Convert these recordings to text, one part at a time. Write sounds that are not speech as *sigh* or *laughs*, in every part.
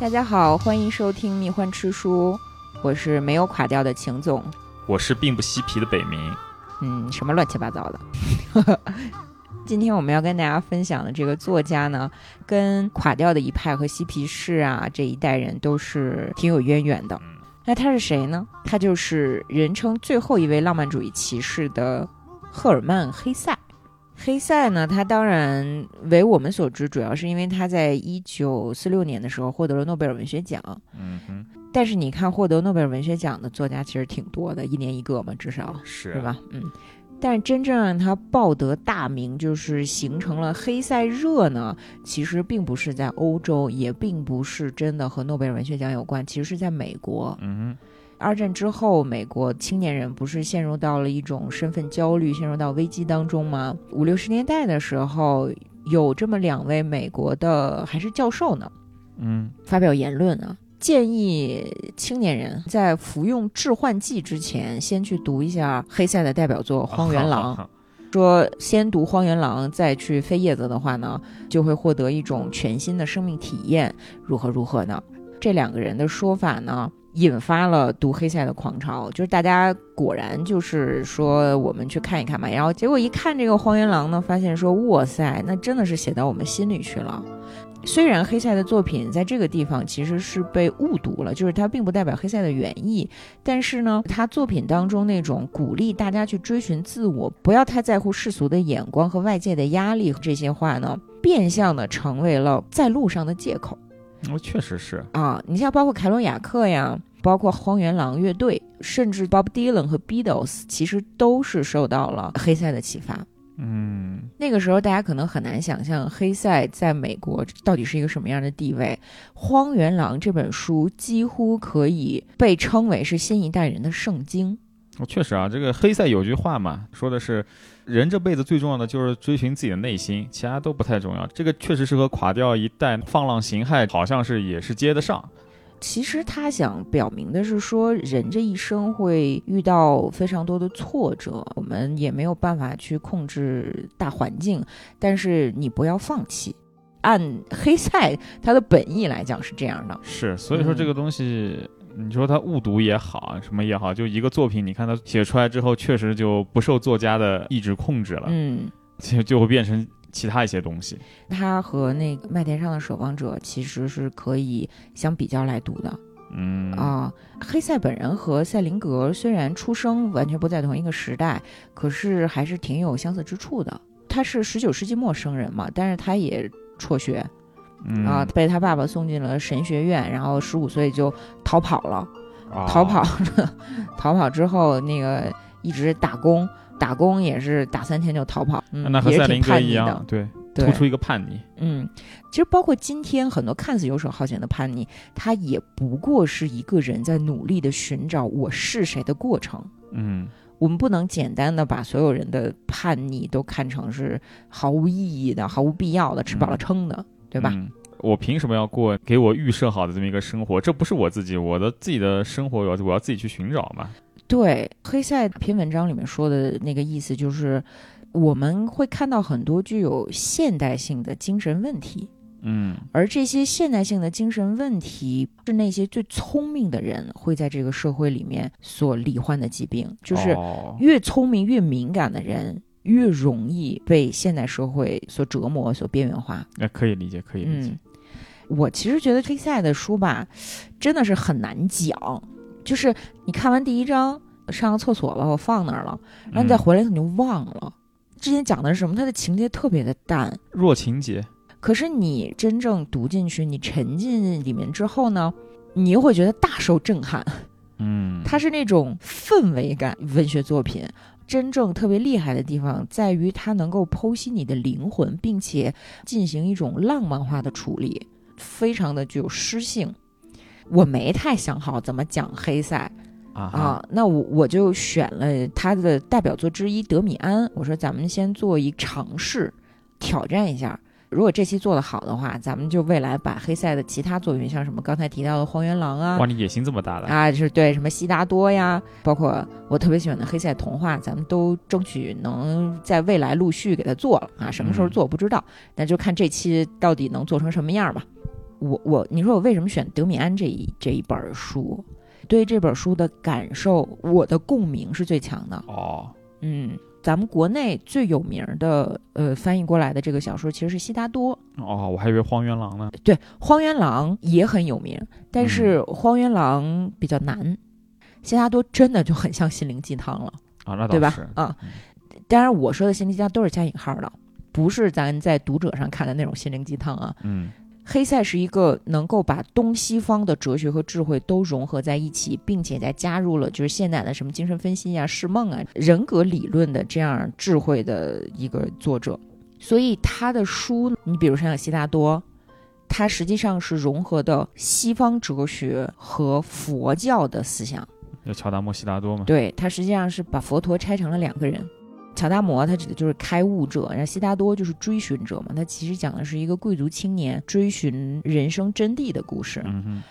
大家好，欢迎收听《蜜獾吃书》，我是没有垮掉的秦总。我是并不嬉皮的北冥。嗯，什么乱七八糟的。*laughs* 今天我们要跟大家分享的这个作家呢，跟垮掉的一派和嬉皮士啊这一代人都是挺有渊源的。那他是谁呢？他就是人称最后一位浪漫主义骑士的赫尔曼·黑塞。黑塞呢，他当然为我们所知，主要是因为他在一九四六年的时候获得了诺贝尔文学奖。嗯哼，但是你看，获得诺贝尔文学奖的作家其实挺多的，一年一个嘛，至少是是？吧？嗯。但是真正让他报得大名，就是形成了黑塞热呢，其实并不是在欧洲，也并不是真的和诺贝尔文学奖有关，其实是在美国。嗯二战之后，美国青年人不是陷入到了一种身份焦虑、陷入到危机当中吗？五六十年代的时候，有这么两位美国的还是教授呢，嗯发表言论啊，建议青年人在服用致幻剂之前，先去读一下黑塞的代表作《荒原狼》。说先读《荒原狼》，再去飞叶子的话呢，就会获得一种全新的生命体验，如何如何呢？这两个人的说法呢，引发了读黑塞的狂潮，就是大家果然就是说我们去看一看嘛，然后结果一看这个《荒原狼》呢，发现说哇塞，那真的是写到我们心里去了。虽然黑塞的作品在这个地方其实是被误读了，就是它并不代表黑塞的原意，但是呢，他作品当中那种鼓励大家去追寻自我，不要太在乎世俗的眼光和外界的压力这些话呢，变相的成为了在路上的借口哦，确实是。啊！你像包括凯伦雅克呀，包括荒原狼乐队，甚至 Bob Dylan 和 Beatles，其实都是受到了黑塞的启发。嗯，那个时候，大家可能很难想象黑塞在美国到底是一个什么样的地位。《荒原狼》这本书几乎可以被称为是新一代人的圣经。哦，确实啊，这个黑塞有句话嘛，说的是人这辈子最重要的就是追寻自己的内心，其他都不太重要。这个确实是和垮掉一代放浪形骸好像是也是接得上。其实他想表明的是说，人这一生会遇到非常多的挫折，我们也没有办法去控制大环境，但是你不要放弃。按黑塞他的本意来讲是这样的，是，所以说这个东西，你说他误读也好，什么也好，就一个作品，你看他写出来之后，确实就不受作家的意志控制了，嗯。就就会变成其他一些东西。他和那个《麦田上的守望者》其实是可以相比较来读的嗯啊。黑塞本人和塞林格虽然出生完全不在同一个时代，可是还是挺有相似之处的。他是十九世纪末生人嘛，但是他也辍学嗯啊，被他爸爸送进了神学院，然后十五岁就逃跑了。啊 *laughs* 逃跑，逃跑之后那个一直打工，打工也是打三天就逃跑，嗯，那和赛林哥一挺叛逆的样，。对，对突出一个叛逆。嗯，其实包括今天很多看似游手好闲的叛逆，他也不过是一个人在努力的寻找我是谁的过程。嗯，我们不能简单的把所有人的叛逆都看成是毫无意义的、毫无必要的、吃饱了嗯撑的，对吧？嗯我凭什么要过给我预设好的这么一个生活？这不是我自己，我的自己的生活，我要我要自己去寻找嘛。对，黑塞篇文章里面说的那个意思就是，我们会看到很多具有现代性的精神问题。嗯而这些现代性的精神问题，是那些最聪明的人会在这个社会里面所罹患的疾病，就是哦越聪明越敏感的人，越容易被现代社会所折磨、所边缘化。那可以理解，可以理解。嗯，我其实觉得黑塞的书吧，真的是很难讲。就是你看完第一章，上个厕所了，我放那儿了，然后你再嗯回来你就忘了。之前讲的是什么？它的情节特别的淡，弱情节，可是你真正读进去，你沉浸里面之后呢，你又会觉得大受震撼。嗯，它是那种氛围感文学作品。真正特别厉害的地方在于它能够剖析你的灵魂，并且进行一种浪漫化的处理，非常的具有诗性。我没太想好怎么讲黑塞啊啊，那我我就选了他的代表作之一《德米安》，我说咱们先做一尝试，挑战一下。如果这期做得好的话，咱们就未来把黑塞的其他作品，像什么刚才提到的《荒原狼》啊哇，，你野心这么大的，啊，就是对什么悉达多呀，包括我特别喜欢的黑塞童话，咱们都争取能在未来陆续给它做了啊。什么时候嗯做不知道，那就看这期到底能做成什么样吧。我我你说我为什么选德米安这一这一本书？对这本书的感受，我的共鸣是最强的。哦，嗯，咱们国内最有名的呃翻译过来的这个小说其实是悉达多。哦，我还以为荒原狼呢。对，荒原狼也很有名，但是荒原狼比较难，悉达多真的就很像心灵鸡汤了，啊，那倒对吧是？啊，当然我说的心灵鸡汤都是加引号的，不是咱在读者上看的那种心灵鸡汤啊。嗯黑塞是一个能够把东西方的哲学和智慧都融合在一起，并且再加入了就是现代的什么精神分析啊、释梦啊、人格理论的这样智慧的一个作者。所以他的书，你比如像悉达多，他实际上是融合的西方哲学和佛教的思想。有乔达摩悉达多嘛？对他实际上是把佛陀拆成了两个人。乔达摩他指的就是开悟者，然后悉达多就是追寻者嘛。他其实讲的是一个贵族青年追寻人生真谛的故事。嗯哼，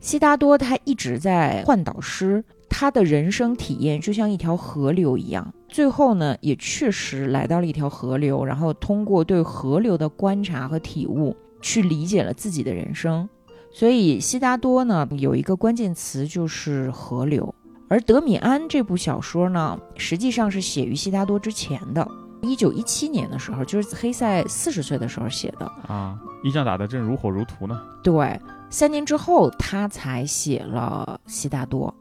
悉达多他一直在换导师，他的人生体验就像一条河流一样。最后呢，也确实来到了一条河流，然后通过对河流的观察和体悟，去理解了自己的人生。所以悉达多呢，有一个关键词就是河流。而德米安这部小说呢，实际上是写于悉达多之前的，一九一七年的时候，就是黑塞四十岁的时候写的。啊，一仗打得正如火如荼呢。对，三年之后他才写了悉达多。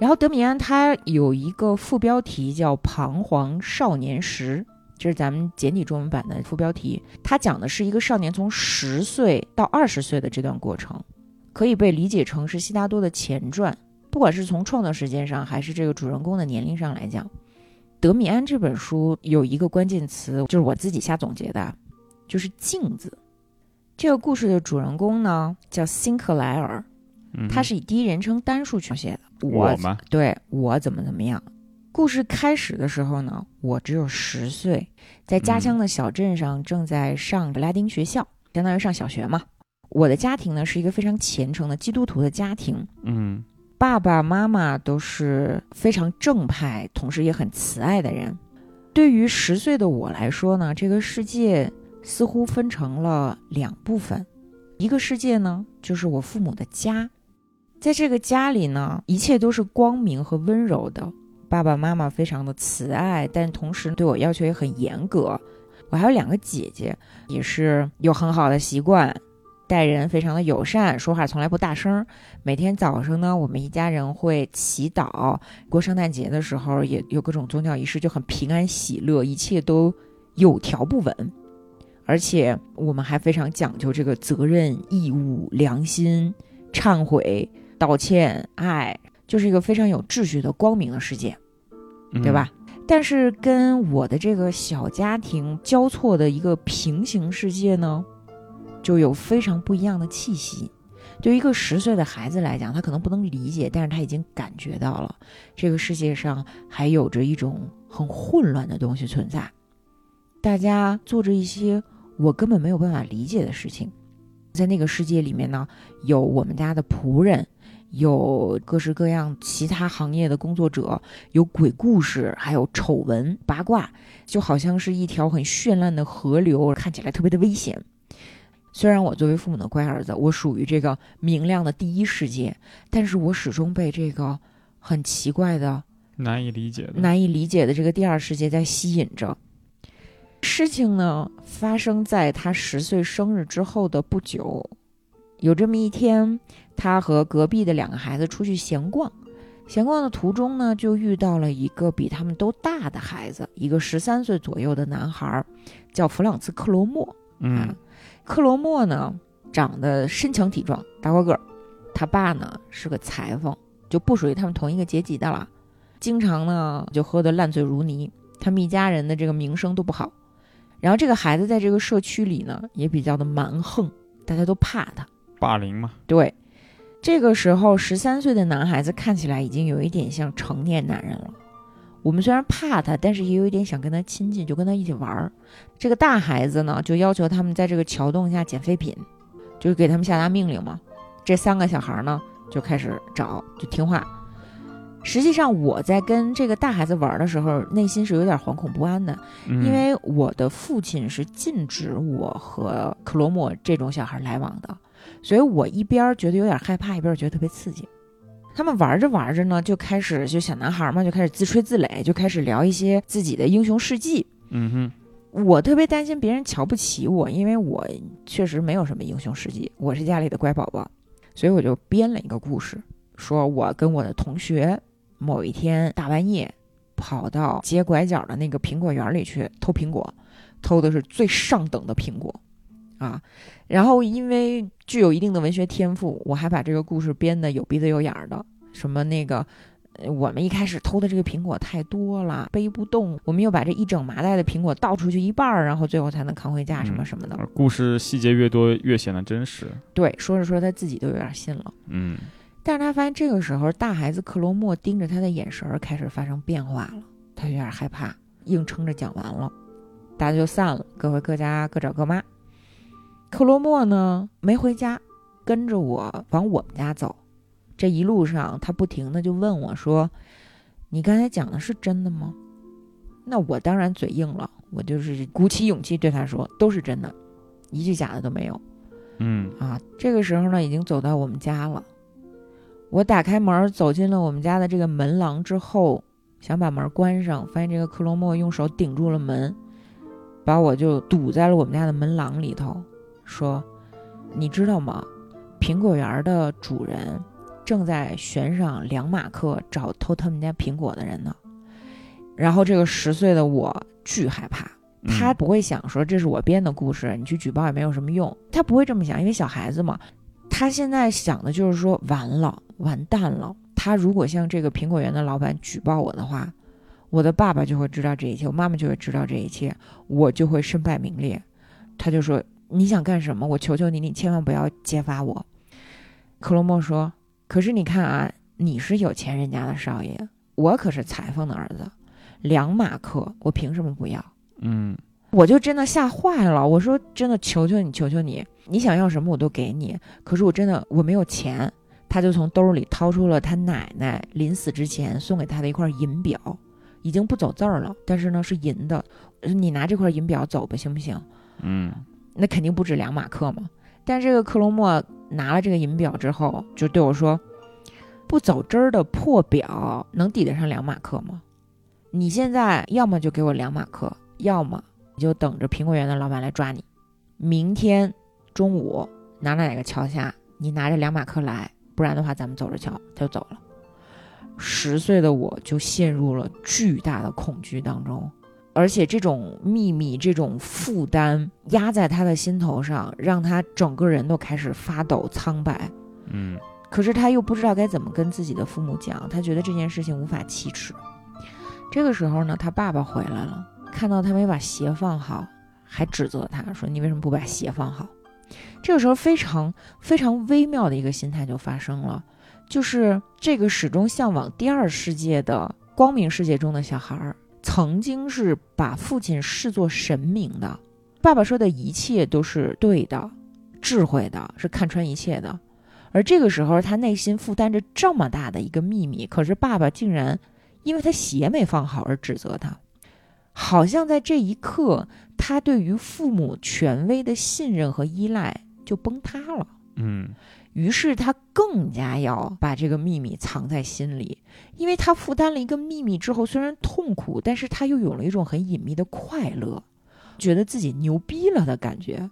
然后德米安他有一个副标题叫《彷徨少年时》，这是咱们简体中文版的副标题。他讲的是一个少年从十岁到二十岁的这段过程，可以被理解成是悉达多的前传。不管是从创作时间上，还是这个主人公的年龄上来讲，德米安这本书有一个关键词，就是我自己瞎总结的，就是镜子。这个故事的主人公呢叫辛克莱尔，他是以第一人称单数去写的。我吗？对我怎么怎么样。故事开始的时候呢，我只有十岁，在家乡的小镇上正在上拉丁学校，相当于上小学嘛。我的家庭呢是一个非常虔诚的基督徒的家庭，嗯爸爸妈妈都是非常正派，同时也很慈爱的人。对于十岁的我来说呢，这个世界似乎分成了两部分，一个世界呢就是我父母的家，在这个家里呢，一切都是光明和温柔的，爸爸妈妈非常的慈爱，但同时对我要求也很严格。我还有两个姐姐，也是有很好的习惯，待人非常的友善，说话从来不大声。每天早上呢，我们一家人会祈祷。过圣诞节的时候，也有各种宗教仪式，就很平安喜乐，一切都有条不紊。而且我们还非常讲究这个责任、义务、良心、忏悔、道歉、爱，就是一个非常有秩序的光明的世界。嗯对吧？？但是跟我的这个小家庭交错的一个平行世界呢，就有非常不一样的气息。对于一个十岁的孩子来讲，他可能不能理解，但是他已经感觉到了这个世界上还有着一种很混乱的东西存在。大家做着一些我根本没有办法理解的事情。在那个世界里面呢，有我们家的仆人，有各式各样其他行业的工作者，有鬼故事，还有丑闻八卦，就好像是一条很绚烂的河流，看起来特别的危险。虽然我作为父母的乖儿子，我属于这个明亮的第一世界，但是我始终被这个很奇怪的、难以理解的。难以理解的这个第二世界在吸引着。事情呢，发生在他十岁生日之后的不久。有这么一天，他和隔壁的两个孩子出去闲逛，闲逛的途中呢，就遇到了一个比他们都大的孩子，一个十三岁左右的男孩，叫弗朗茨·克罗莫。嗯克罗莫呢，长得身强体壮，大高个儿。他爸呢是个裁缝，就不属于他们同一个阶级的了。经常呢就喝得烂醉如泥，他们一家人的这个名声都不好。然后这个孩子在这个社区里呢也比较的蛮横，大家都怕他。霸凌嘛。对，这个时候十三岁的男孩子看起来已经有一点像成年男人了。我们虽然怕他，但是也有一点想跟他亲近，就跟他一起玩儿。这个大孩子呢，就要求他们在这个桥洞下捡废品，就是给他们下达命令嘛。这三个小孩呢，就开始找，就听话。实际上，我在跟这个大孩子玩的时候，内心是有点惶恐不安的，嗯因为我的父亲是禁止我和克罗莫这种小孩来往的。所以我一边觉得有点害怕，一边觉得特别刺激。他们玩着玩着呢，就开始就小男孩嘛，就开始自吹自擂，就开始聊一些自己的英雄事迹。嗯哼。我特别担心别人瞧不起我，因为我确实没有什么英雄事迹，我是家里的乖宝宝，所以我就编了一个故事，说我跟我的同学某一天大半夜跑到街拐角的那个苹果园里去偷苹果，偷的是最上等的苹果，啊，然后因为具有一定的文学天赋，我还把这个故事编得有鼻子有眼儿的，什么那个。我们一开始偷的这个苹果太多了，背不动。我们又把这一整麻袋的苹果倒出去一半儿，然后最后才能扛回家，什么什么的。故事细节越多，越显得真实。对，说着说着他自己都有点信了。嗯，但是他发现这个时候大孩子克罗莫盯着他的眼神开始发生变化了，他有点害怕，硬撑着讲完了，大家就散了，各回各家，各找各妈。克罗莫呢没回家，跟着我往我们家走。这一路上，他不停的就问我说：“你刚才讲的是真的吗？”那我当然嘴硬了，我就是鼓起勇气对他说：“都是真的，一句假的都没有。”嗯啊，这个时候呢，已经走到我们家了。我打开门，走进了我们家的这个门廊之后，想把门关上，发现这个克罗莫用手顶住了门，把我就堵在了我们家的门廊里头，说：“你知道吗？苹果园的主人。”正在悬赏两马克找偷他们家苹果的人呢，然后这个十岁的我巨害怕，他不会想说这是我编的故事，你去举报也没有什么用，他不会这么想，因为小孩子嘛，他现在想的就是说完了，完蛋了，他如果向这个苹果园的老板举报我的话，我的爸爸就会知道这一切，我妈妈就会知道这一切，我就会身败名裂。他就说你想干什么？我求求你，你千万不要揭发我。克罗莫说。可是你看啊，你是有钱人家的少爷，我可是裁缝的儿子，两马克，我凭什么不要？嗯，我就真的吓坏了。我说真的，求求你，求求你，你想要什么我都给你。可是我真的我没有钱。他就从兜里掏出了他奶奶临死之前送给他的一块银表，已经不走字儿了，但是呢是银的。你拿这块银表走吧，行不行？嗯，那肯定不止两马克嘛。但这个克罗莫。拿了这个银表之后，就对我说：“不走针儿的破表能抵得上两马克吗？你现在要么就给我两马克，要么你就等着苹果园的老板来抓你。明天中午哪哪哪个桥下，你拿着两马克来，不然的话咱们走着瞧。”他就走了。十岁的我就陷入了巨大的恐惧当中。而且这种秘密、这种负担压在他的心头上，让他整个人都开始发抖、苍白。嗯，可是他又不知道该怎么跟自己的父母讲，他觉得这件事情无法启齿。这个时候呢，他爸爸回来了，看到他没把鞋放好，还指责他说：“你为什么不把鞋放好？”这个时候，非常非常微妙的一个心态就发生了，就是这个始终向往第二世界的光明世界中的小孩儿。曾经是把父亲视作神明的，爸爸说的一切都是对的，智慧的，是看穿一切的。而这个时候，他内心负担着这么大的一个秘密，可是爸爸竟然因为他鞋没放好而指责他，好像在这一刻，他对于父母权威的信任和依赖就崩塌了。嗯。于是他更加要把这个秘密藏在心里，因为他负担了一个秘密之后，虽然痛苦，但是他又有了一种很隐秘的快乐，觉得自己牛逼了的感觉。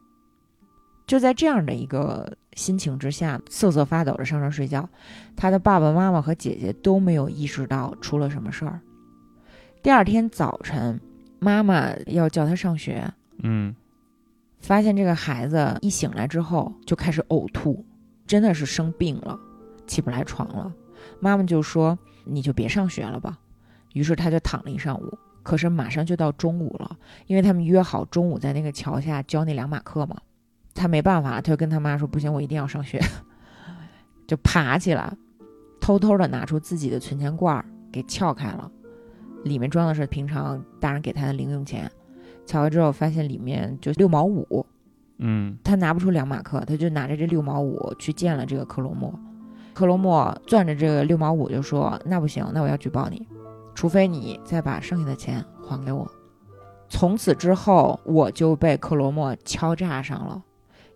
就在这样的一个心情之下，瑟瑟发抖的上床睡觉。他的爸爸妈妈和姐姐都没有意识到出了什么事儿。第二天早晨，妈妈要叫他上学，嗯，发现这个孩子一醒来之后就开始呕吐。真的是生病了，起不来床了。妈妈就说：“你就别上学了吧。”于是他就躺了一上午。可是马上就到中午了，因为他们约好中午在那个桥下教那两马课嘛。他没办法，他就跟他妈说：“不行，我一定要上学。”就爬起来，偷偷的拿出自己的存钱罐给撬开了，里面装的是平常大人给他的零用钱。撬开之后，发现里面就六毛五。嗯，他拿不出两马克，他就拿着这六毛五去见了这个克罗莫。克罗莫攥着这个六毛五就说：“那不行，那我要举报你，除非你再把剩下的钱还给我。”从此之后，我就被克罗莫敲诈上了。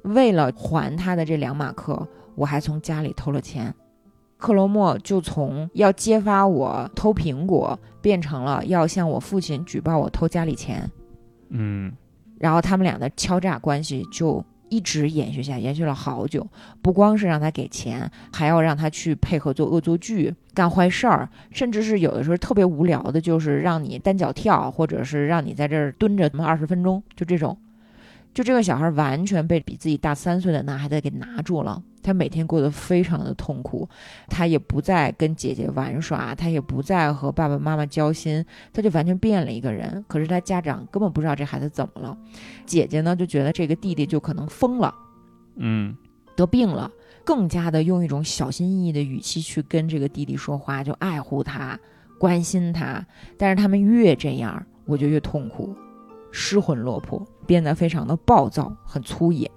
为了还他的这两马克，我还从家里偷了钱。克罗莫就从要揭发我偷苹果，变成了要向我父亲举报我偷家里钱。嗯然后他们俩的敲诈关系就一直延续下，延续了好久。不光是让他给钱，还要让他去配合做恶作剧、干坏事儿，甚至是有的时候特别无聊的，就是让你单脚跳，或者是让你在这儿蹲着他妈二十分钟，就这种。就这个小孩完全被比自己大三岁的男孩子给拿住了，他每天过得非常的痛苦，他也不再跟姐姐玩耍，他也不再和爸爸妈妈交心，他就完全变了一个人。可是他家长根本不知道这孩子怎么了，姐姐呢就觉得这个弟弟就可能疯了，嗯得病了，更加的用一种小心翼翼的语气去跟这个弟弟说话，就爱护他、关心他。但是他们越这样，我就越痛苦，失魂落魄，变得非常的暴躁，很粗野。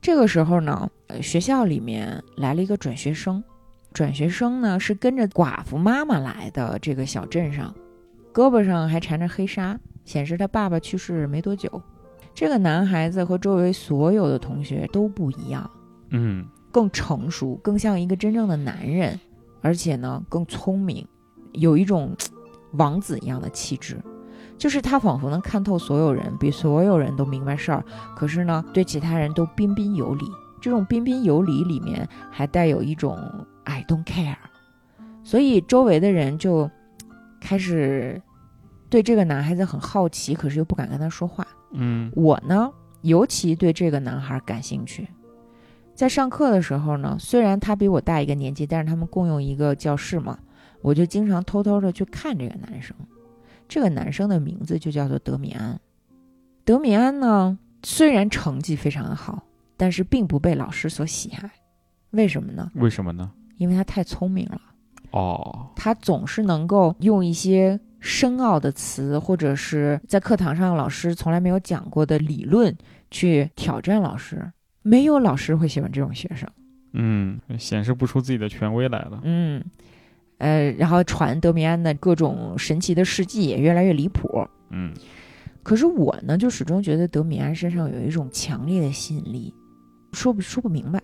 这个时候呢，呃，学校里面来了一个转学生，转学生呢是跟着寡妇妈妈来的这个小镇上，胳膊上还缠着黑纱，显示他爸爸去世没多久。这个男孩子和周围所有的同学都不一样，嗯更成熟，更像一个真正的男人，而且呢更聪明，有一种 *tsk* 王子一样的气质。就是他仿佛能看透所有人，比所有人都明白事儿，可是呢对其他人都彬彬有礼。这种彬彬有礼里面还带有一种 I don't care，所以周围的人就开始对这个男孩子很好奇，可是又不敢跟他说话。嗯我呢，尤其对这个男孩感兴趣。在上课的时候呢，虽然他比我大一个年纪，但是他们共用一个教室嘛，我就经常偷偷的去看这个男生。这个男生的名字就叫做德米安。德米安呢，虽然成绩非常的好，但是并不被老师所喜爱。为什么呢？为什么呢？因为他太聪明了。哦，他总是能够用一些深奥的词，或者是在课堂上老师从来没有讲过的理论去挑战老师。没有老师会喜欢这种学生，嗯，显示不出自己的权威来了。嗯，呃，然后传德米安的各种神奇的事迹也越来越离谱。嗯可是我呢，就始终觉得德米安身上有一种强烈的吸引力，说不说不明白。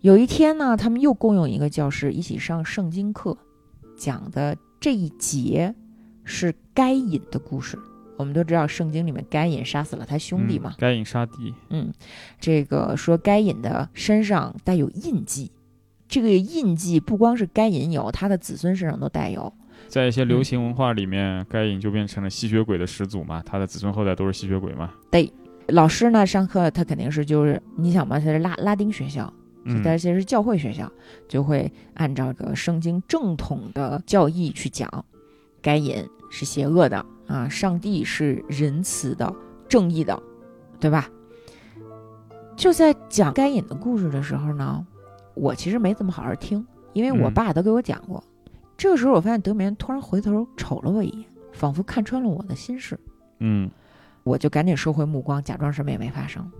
有一天呢，他们又共用一个教室，一起上圣经课，讲的这一节是该隐的故事。我们都知道，圣经里面该隐杀死了他兄弟嘛嗯，该隐杀弟。嗯，这个说该隐的身上带有印记，这个印记不光是该隐有，他的子孙身上都带有。在一些流行文化里面，该隐就变成了吸血鬼的始祖嘛，他的子孙后代都是吸血鬼嘛。对老师呢，上课他肯定是就是你想嘛，他是拉拉丁学校，嗯但是其实是教会学校，就会按照这个圣经正统的教义去讲，该隐是邪恶的啊，上帝是仁慈的、正义的，对吧？就在讲该隐的故事的时候呢，我其实没怎么好好听，因为我嗯爸都给我讲过。这个时候，我发现德米安突然回头瞅了我一眼，仿佛看穿了我的心事。嗯我就赶紧收回目光，假装什么也没发生，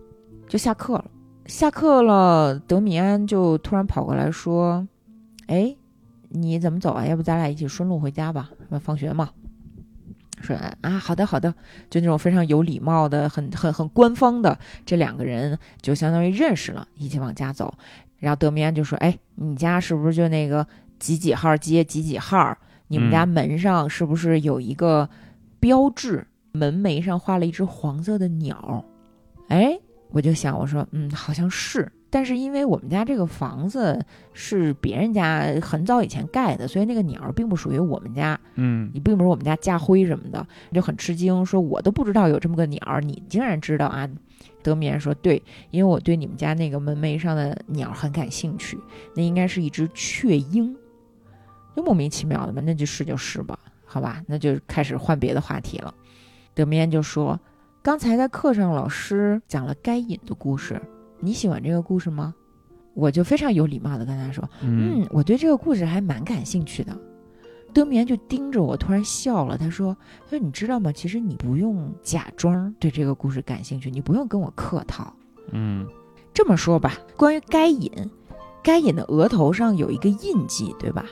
就下课了。下课了，德米安就突然跑过来说：“哎，你怎么走啊？要不咱俩一起顺路回家吧？什么放学嘛？”说啊，好的好的，就那种非常有礼貌的、很很很官方的，这两个人就相当于认识了，一起往家走。然后德米安就说：“哎，你家是不是就那个几几号街几几号？你们家嗯门上是不是有一个标志？门楣上画了一只黄色的鸟。哎，我就想，我说，嗯，好像是。但是因为我们家这个房子是别人家很早以前盖的，所以那个鸟并不属于我们家，嗯你并不是我们家家徽什么的，就很吃惊，说我都不知道有这么个鸟，你竟然知道啊？德米安说：“对，因为我对你们家那个门楣上的鸟很感兴趣，那应该是一只雀鹰，就莫名其妙的嘛，那就是就是吧，好吧，那就开始换别的话题了。”德米安就说：“刚才在课上老师讲了该隐的故事，你喜欢这个故事吗？”我就非常有礼貌的跟他说：“嗯嗯，我对这个故事还蛮感兴趣的。德米安就盯着我，突然笑了。他说：“他说你知道吗？其实你不用假装对这个故事感兴趣，你不用跟我客套。嗯这么说吧，关于该隐，该隐的额头上有一个印记，对吧？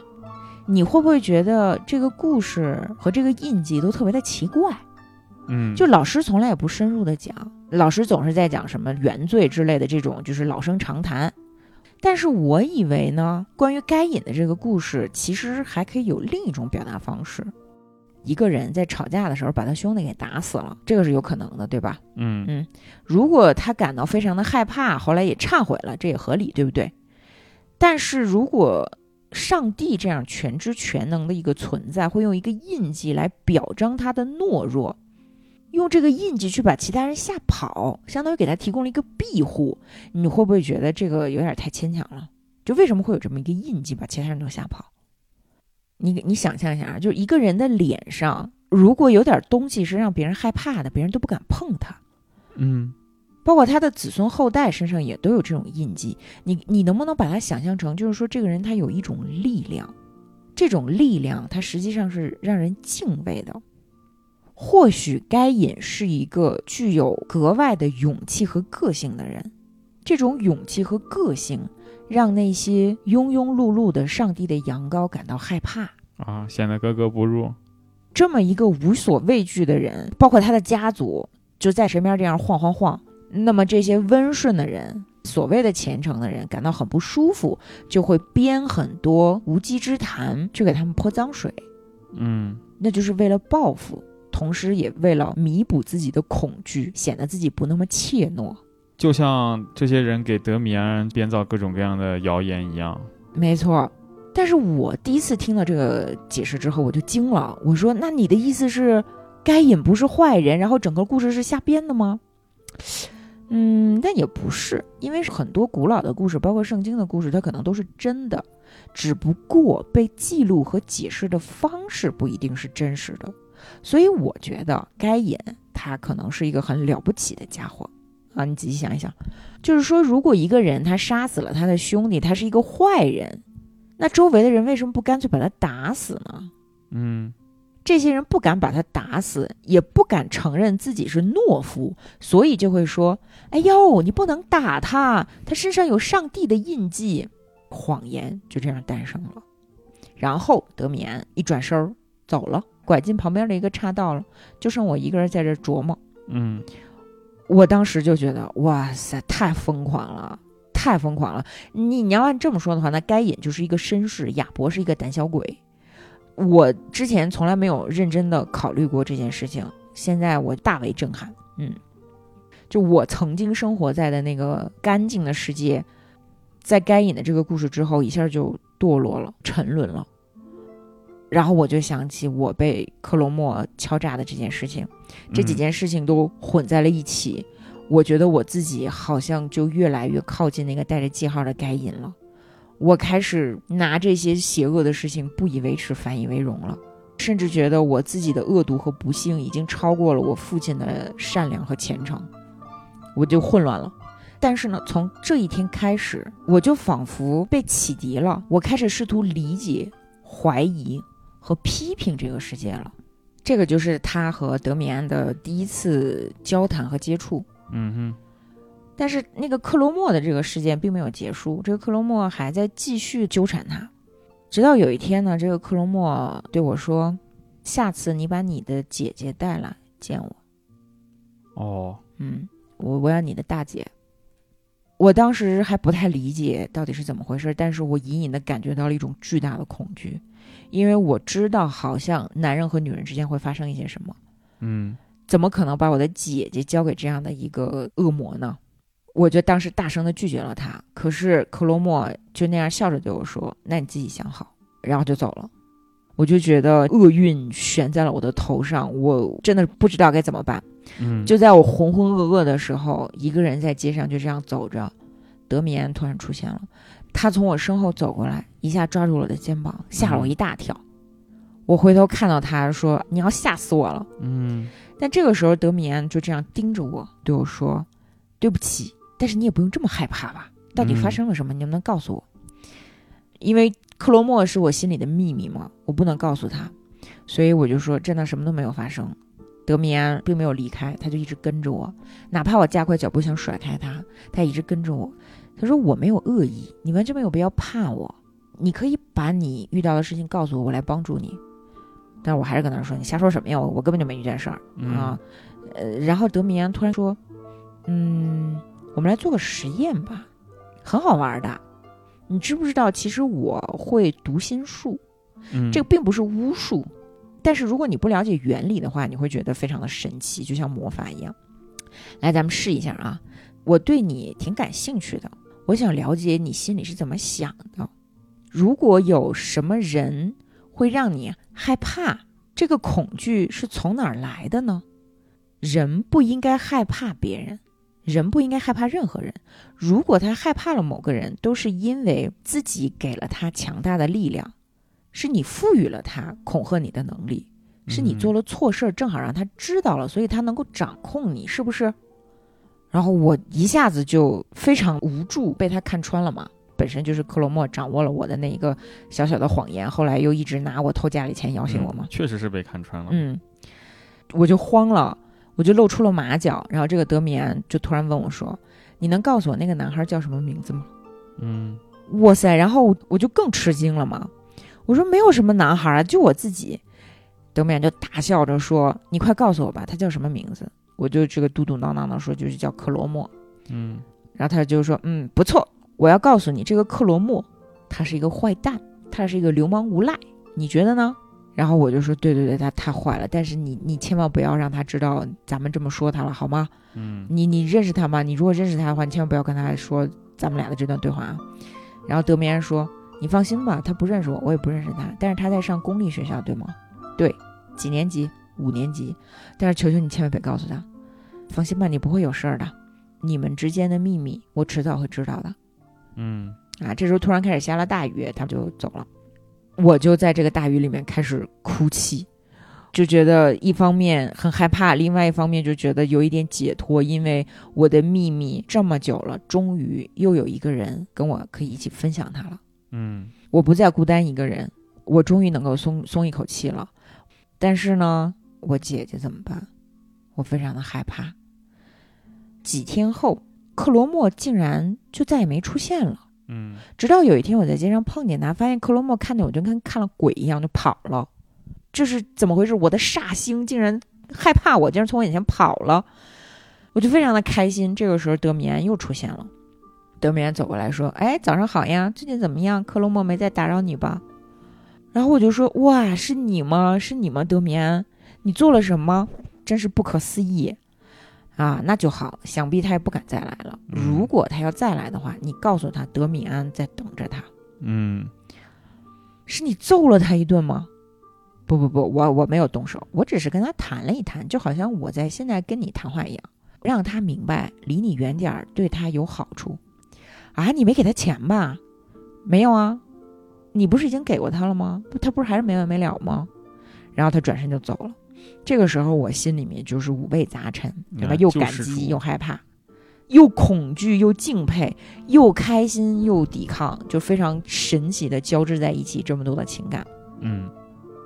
你会不会觉得这个故事和这个印记都特别的奇怪？嗯，就老师从来也不深入的讲，老师总是在讲什么原罪之类的这种，就是老生常谈。但是我以为呢，关于该隐的这个故事，其实还可以有另一种表达方式。一个人在吵架的时候把他兄弟给打死了，这个是有可能的，对吧？嗯嗯，如果他感到非常的害怕，后来也忏悔了，这也合理，对不对？但是如果上帝这样全知全能的一个存在，会用一个印记来表彰他的懦弱。用这个印记去把其他人吓跑，相当于给他提供了一个庇护。你会不会觉得这个有点太牵强了？就为什么会有这么一个印记把其他人都吓跑？你你想象一下啊，就一个人的脸上，如果有点东西是让别人害怕的，别人都不敢碰他。嗯，包括他的子孙后代身上也都有这种印记。你你能不能把它想象成，就是说这个人他有一种力量，这种力量他实际上是让人敬畏的。或许该隐是一个具有格外的勇气和个性的人，这种勇气和个性让那些庸庸碌碌的上帝的羊羔感到害怕啊，显得格格不入。这么一个无所畏惧的人，包括他的家族就在身边这样晃晃晃，那么这些温顺的人，所谓的虔诚的人，感到很不舒服，就会编很多无稽之谈去给他们泼脏水，嗯，那就是为了报复。同时，也为了弥补自己的恐惧，显得自己不那么怯懦，就像这些人给德米安编造各种各样的谣言一样。没错。但是我第一次听到这个解释之后，我就惊了。我说：“那你的意思是，该隐不是坏人，然后整个故事是瞎编的吗？”嗯，但也不是，因为很多古老的故事，包括圣经的故事，它可能都是真的，只不过被记录和解释的方式不一定是真实的。所以我觉得该隐他可能是一个很了不起的家伙啊！你仔细想一想，就是说，如果一个人他杀死了他的兄弟，他是一个坏人，那周围的人为什么不干脆把他打死呢？嗯，这些人不敢把他打死，也不敢承认自己是懦夫，所以就会说：“哎呦，你不能打他，他身上有上帝的印记。”谎言就这样诞生了。然后德米安一转身走了。拐进旁边的一个岔道了，就剩我一个人在这琢磨。嗯，我当时就觉得，哇塞，太疯狂了，太疯狂了！你你要按这么说的话，那该隐就是一个绅士，亚伯是一个胆小鬼。我之前从来没有认真的考虑过这件事情，现在我大为震撼。嗯，就我曾经生活在的那个干净的世界，在该隐的这个故事之后，一下就堕落了，沉沦了。然后我就想起我被克罗莫敲诈的这件事情，这几件事情都混在了一起。我觉得我自己好像就越来越靠近那个带着记号的该隐了。我开始拿这些邪恶的事情不以为耻，反以为荣了，甚至觉得我自己的恶毒和不幸已经超过了我父亲的善良和虔诚。我就混乱了。但是呢，从这一天开始，我就仿佛被启迪了。我开始试图理解、怀疑。和批评这个世界了，这个就是他和德米安的第一次交谈和接触。嗯哼。但是那个克罗莫的这个事件并没有结束，这个克罗莫还在继续纠缠他，直到有一天呢，这个克罗莫对我说：“下次你把你的姐姐带来见我。”哦，嗯，我我要你的大姐。我当时还不太理解到底是怎么回事，但是我隐隐的感觉到了一种巨大的恐惧。因为我知道，好像男人和女人之间会发生一些什么。嗯，怎么可能把我的姐姐交给这样的一个恶魔呢？我就当时大声的拒绝了他。可是克罗莫就那样笑着对我说：“那你自己想好。”然后就走了。我就觉得厄运悬在了我的头上，我真的不知道该怎么办。嗯，就在我浑浑噩噩的时候，一个人在街上就这样走着，德米安突然出现了。他从我身后走过来，一下抓住我的肩膀，吓了我一大跳。我回头看到他说：“你要吓死我了。”嗯。但这个时候，德米安就这样盯着我，对我说：“对不起，但是你也不用这么害怕吧？到底发生了什么？你能不能告诉我？因为克罗莫是我心里的秘密嘛，我不能告诉他。所以我就说，真的什么都没有发生。德米安并没有离开，他就一直跟着我，哪怕我加快脚步想甩开他，他一直跟着我。”他说：“我没有恶意，你完全没有必要怕我。你可以把你遇到的事情告诉我，我来帮助你。”但是我还是跟他说：“你瞎说什么呀？我我根本就没遇见事儿啊。”呃，然后德米安突然说：“嗯，我们来做个实验吧，很好玩的。你知不知道，其实我会读心术，嗯，这个并不是巫术，但是如果你不了解原理的话，你会觉得非常的神奇，就像魔法一样。来，咱们试一下啊！我对你挺感兴趣的，我想了解你心里是怎么想的。如果有什么人会让你害怕，这个恐惧是从哪儿来的呢？人不应该害怕别人，人不应该害怕任何人。如果他害怕了某个人，都是因为自己给了他强大的力量，是你赋予了他恐吓你的能力，是你做了错事儿，正好让他知道了，所以他能够掌控你，是不是？然后我一下子就非常无助，被他看穿了嘛。本身就是克罗莫掌握了我的那一个小小的谎言，后来又一直拿我偷家里钱要挟我嘛。确实是被看穿了。嗯，我就慌了，我就露出了马脚。然后这个德米安就突然问我说：“你能告诉我那个男孩叫什么名字吗？”嗯，哇塞！然后我就更吃惊了嘛。我说：“没有什么男孩啊，就我自己。”德米安就大笑着说：“你快告诉我吧，他叫什么名字？”我就这个嘟嘟囔囔的说：“就是叫克罗莫。”嗯，然后他就说：“嗯，不错。”我要告诉你，这个克罗莫，他是一个坏蛋，他是一个流氓无赖，你觉得呢？然后我就说，对对对，他太坏了。但是你你千万不要让他知道咱们这么说他了，好吗？嗯，你你认识他吗？你如果认识他的话，你千万不要跟他说咱们俩的这段对话啊。然后德米安说，你放心吧，他不认识我，我也不认识他，但是他在上公立学校，对吗？对，几年级？五年级。但是求求你千万别告诉他，放心吧，你不会有事儿的。你们之间的秘密，我迟早会知道的。嗯啊，这时候突然开始下了大雨，他就走了。我就在这个大雨里面开始哭泣，就觉得一方面很害怕，另外一方面就觉得有一点解脱，因为我的秘密这么久了，终于又有一个人跟我可以一起分享它了。嗯，我不再孤单一个人，我终于能够松松一口气了。但是呢，我姐姐怎么办？我非常的害怕。几天后。克罗莫竟然就再也没出现了。嗯，直到有一天我在街上碰见他，发现克罗莫看见我就跟看了鬼一样就跑了。这是怎么回事？我的煞星竟然害怕我，竟然从我眼前跑了。我就非常的开心。这个时候德米安又出现了。德米安走过来说：“哎，早上好呀，最近怎么样？克罗莫没再打扰你吧？”然后我就说：“哇，是你吗？是你吗？德米安，你做了什么？真是不可思议。”啊，那就好，想必他也不敢再来了。如果他要再来的话，你告诉他德米安在等着他。嗯，是你揍了他一顿吗？不不不，我我没有动手，我只是跟他谈了一谈，就好像我在现在跟你谈话一样，让他明白离你远点儿对他有好处。啊，你没给他钱吧？没有啊，你不是已经给过他了吗？他不是还是没完没了吗？然后他转身就走了。这个时候，我心里面就是五味杂陈，对吧？又感激又害怕，又恐惧又敬佩，又开心又抵抗，就非常神奇的交织在一起，这么多的情感。嗯，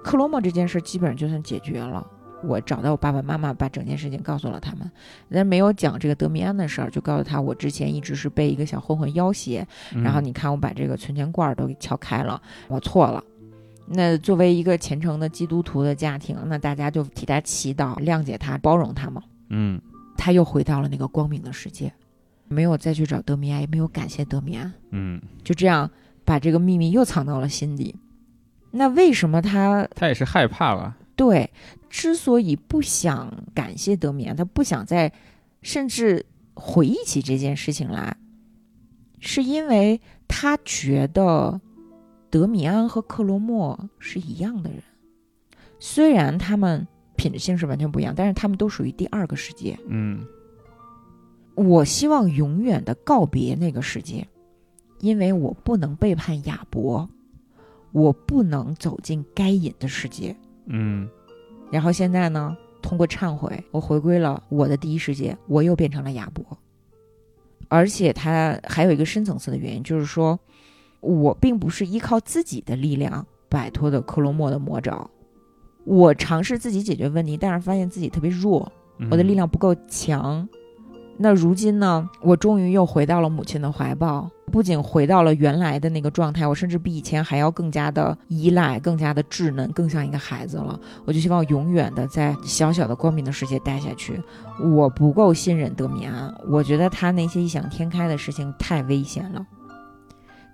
克罗莫这件事基本上就算解决了。我找到我爸爸妈妈，把整件事情告诉了他们，但没有讲这个德米安的事儿，就告诉他我之前一直是被一个小混混要挟，然后你看我把这个存钱罐都给撬开了，我错了。那作为一个虔诚的基督徒的家庭，那大家就替他祈祷，谅解他，包容他嘛。嗯，他又回到了那个光明的世界，没有再去找德米安，也没有感谢德米安。嗯，就这样把这个秘密又藏到了心底。那为什么他他也是害怕吧？对，之所以不想感谢德米安，他不想再甚至回忆起这件事情来，是因为他觉得。德米安和克罗莫是一样的人，虽然他们品质性是完全不一样，但是他们都属于第二个世界。嗯，我希望永远的告别那个世界，因为我不能背叛亚伯，我不能走进该隐的世界。嗯，然后现在呢，通过忏悔，我回归了我的第一世界，我又变成了亚伯。而且他还有一个深层次的原因，就是说。我并不是依靠自己的力量摆脱的克罗莫的魔爪，我尝试自己解决问题，但是发现自己特别弱，我的力量不够强。那如今呢，我终于又回到了母亲的怀抱，不仅回到了原来的那个状态，我甚至比以前还要更加的依赖，更加的稚嫩，更像一个孩子了。我就希望永远的在小小的光明的世界待下去。我不够信任德米安，我觉得他那些异想天开的事情太危险了。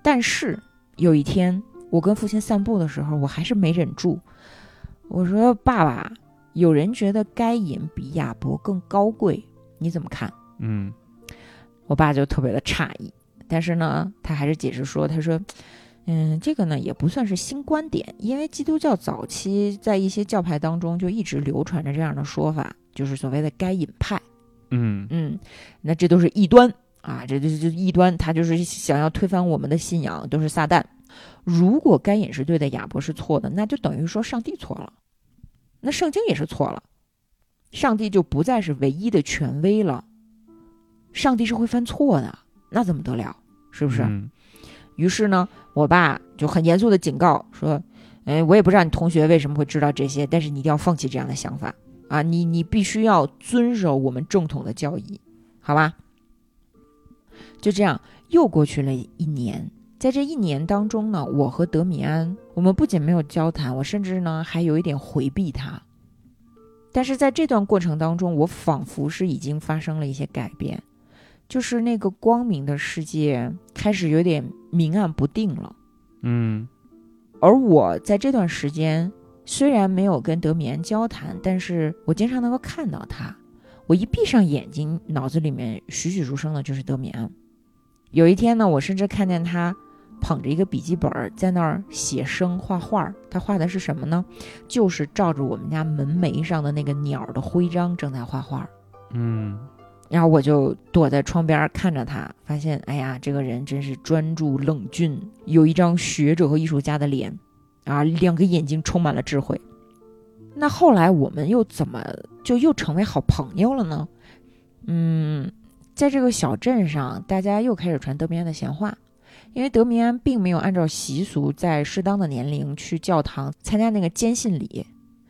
但是有一天，我跟父亲散步的时候，我还是没忍住，我说：“爸爸，有人觉得该隐比亚伯更高贵，你怎么看？”嗯，我爸就特别的诧异，但是呢，他还是解释说：“他说，嗯，这个呢也不算是新观点，因为基督教早期在一些教派当中就一直流传着这样的说法，就是所谓的该隐派。嗯。嗯，那这都是异端啊，这这这异端，他就是想要推翻我们的信仰，都是撒旦。如果该隐是对的，亚伯是错的，那就等于说上帝错了，那圣经也是错了，上帝就不再是唯一的权威了。”上帝是会犯错的，那怎么得了？是不是？嗯于是呢，我爸就很严肃的警告说：“哎，我也不知道你同学为什么会知道这些，但是你一定要放弃这样的想法啊！你你必须要遵守我们正统的教义，好吧？”就这样，又过去了一年。在这一年当中呢，我和德米安，我们不仅没有交谈，我甚至呢还有一点回避他。但是在这段过程当中，我仿佛是已经发生了一些改变。就是那个光明的世界开始有点明暗不定了，嗯而我在这段时间虽然没有跟德米安交谈，但是我经常能够看到他。我一闭上眼睛，脑子里面栩栩如生的就是德米安。有一天呢，我甚至看见他捧着一个笔记本在那儿写生画画。他画的是什么呢？就是照着我们家门楣上的那个鸟的徽章正在画画。嗯然后我就躲在窗边看着他，发现，哎呀，这个人真是专注冷峻，有一张学者和艺术家的脸，啊，两个眼睛充满了智慧。那后来我们又怎么就又成为好朋友了呢？嗯，在这个小镇上，大家又开始传德米安的闲话，因为德米安并没有按照习俗在适当的年龄去教堂参加那个坚信礼。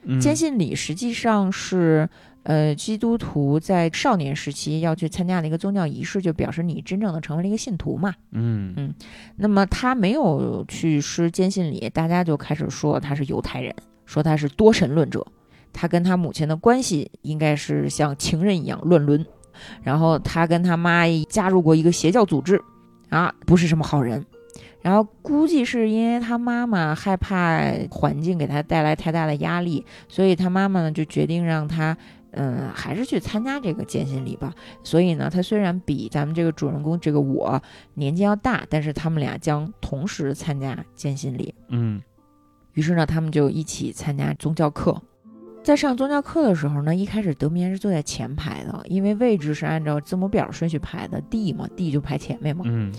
嗯，坚信礼实际上是，呃，基督徒在少年时期要去参加的一个宗教仪式，就表示你真正的成为了一个信徒嘛。嗯那么他没有去施坚信礼，大家就开始说他是犹太人，说他是多神论者，他跟他母亲的关系应该是像情人一样乱伦，然后他跟他妈加入过一个邪教组织，啊，不是什么好人。然后估计是因为他妈妈害怕环境给他带来太大的压力，所以他妈妈呢就决定让他，嗯，还是去参加这个坚信礼吧。所以呢，他虽然比咱们这个主人公这个我年纪要大，但是他们俩将同时参加坚信礼。嗯于是呢，他们就一起参加宗教课。在上宗教课的时候呢，一开始德米安是坐在前排的，因为位置是按照字母表顺序排的，D 嘛，D 就排前面嘛。嗯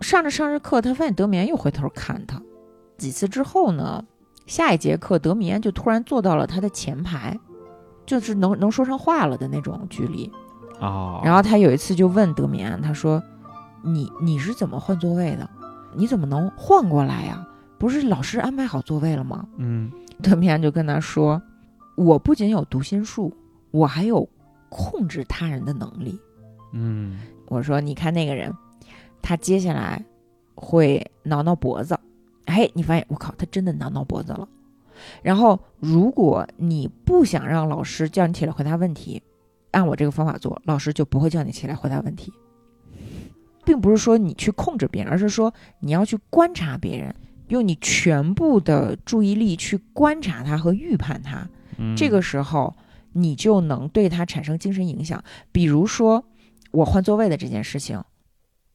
上着上着课，他发现德米安又回头看他。几次之后呢，下一节课德米安就突然坐到了他的前排，就是能能说上话了的那种距离。哦，然后他有一次就问德米安，他说：“你你是怎么换座位的？你怎么能换过来呀？不是老师安排好座位了吗？”嗯德米安就跟他说：“我不仅有读心术，我还有控制他人的能力。”嗯我说：“你看那个人，他接下来会挠挠脖子。哎，你发现我靠，他真的挠挠脖子了。然后，如果你不想让老师叫你起来回答问题，按我这个方法做，老师就不会叫你起来回答问题。并不是说你去控制别人，而是说你要去观察别人，用你全部的注意力去观察他和预判他。嗯，这个时候你就能对他产生精神影响。比如说，我换座位的这件事情，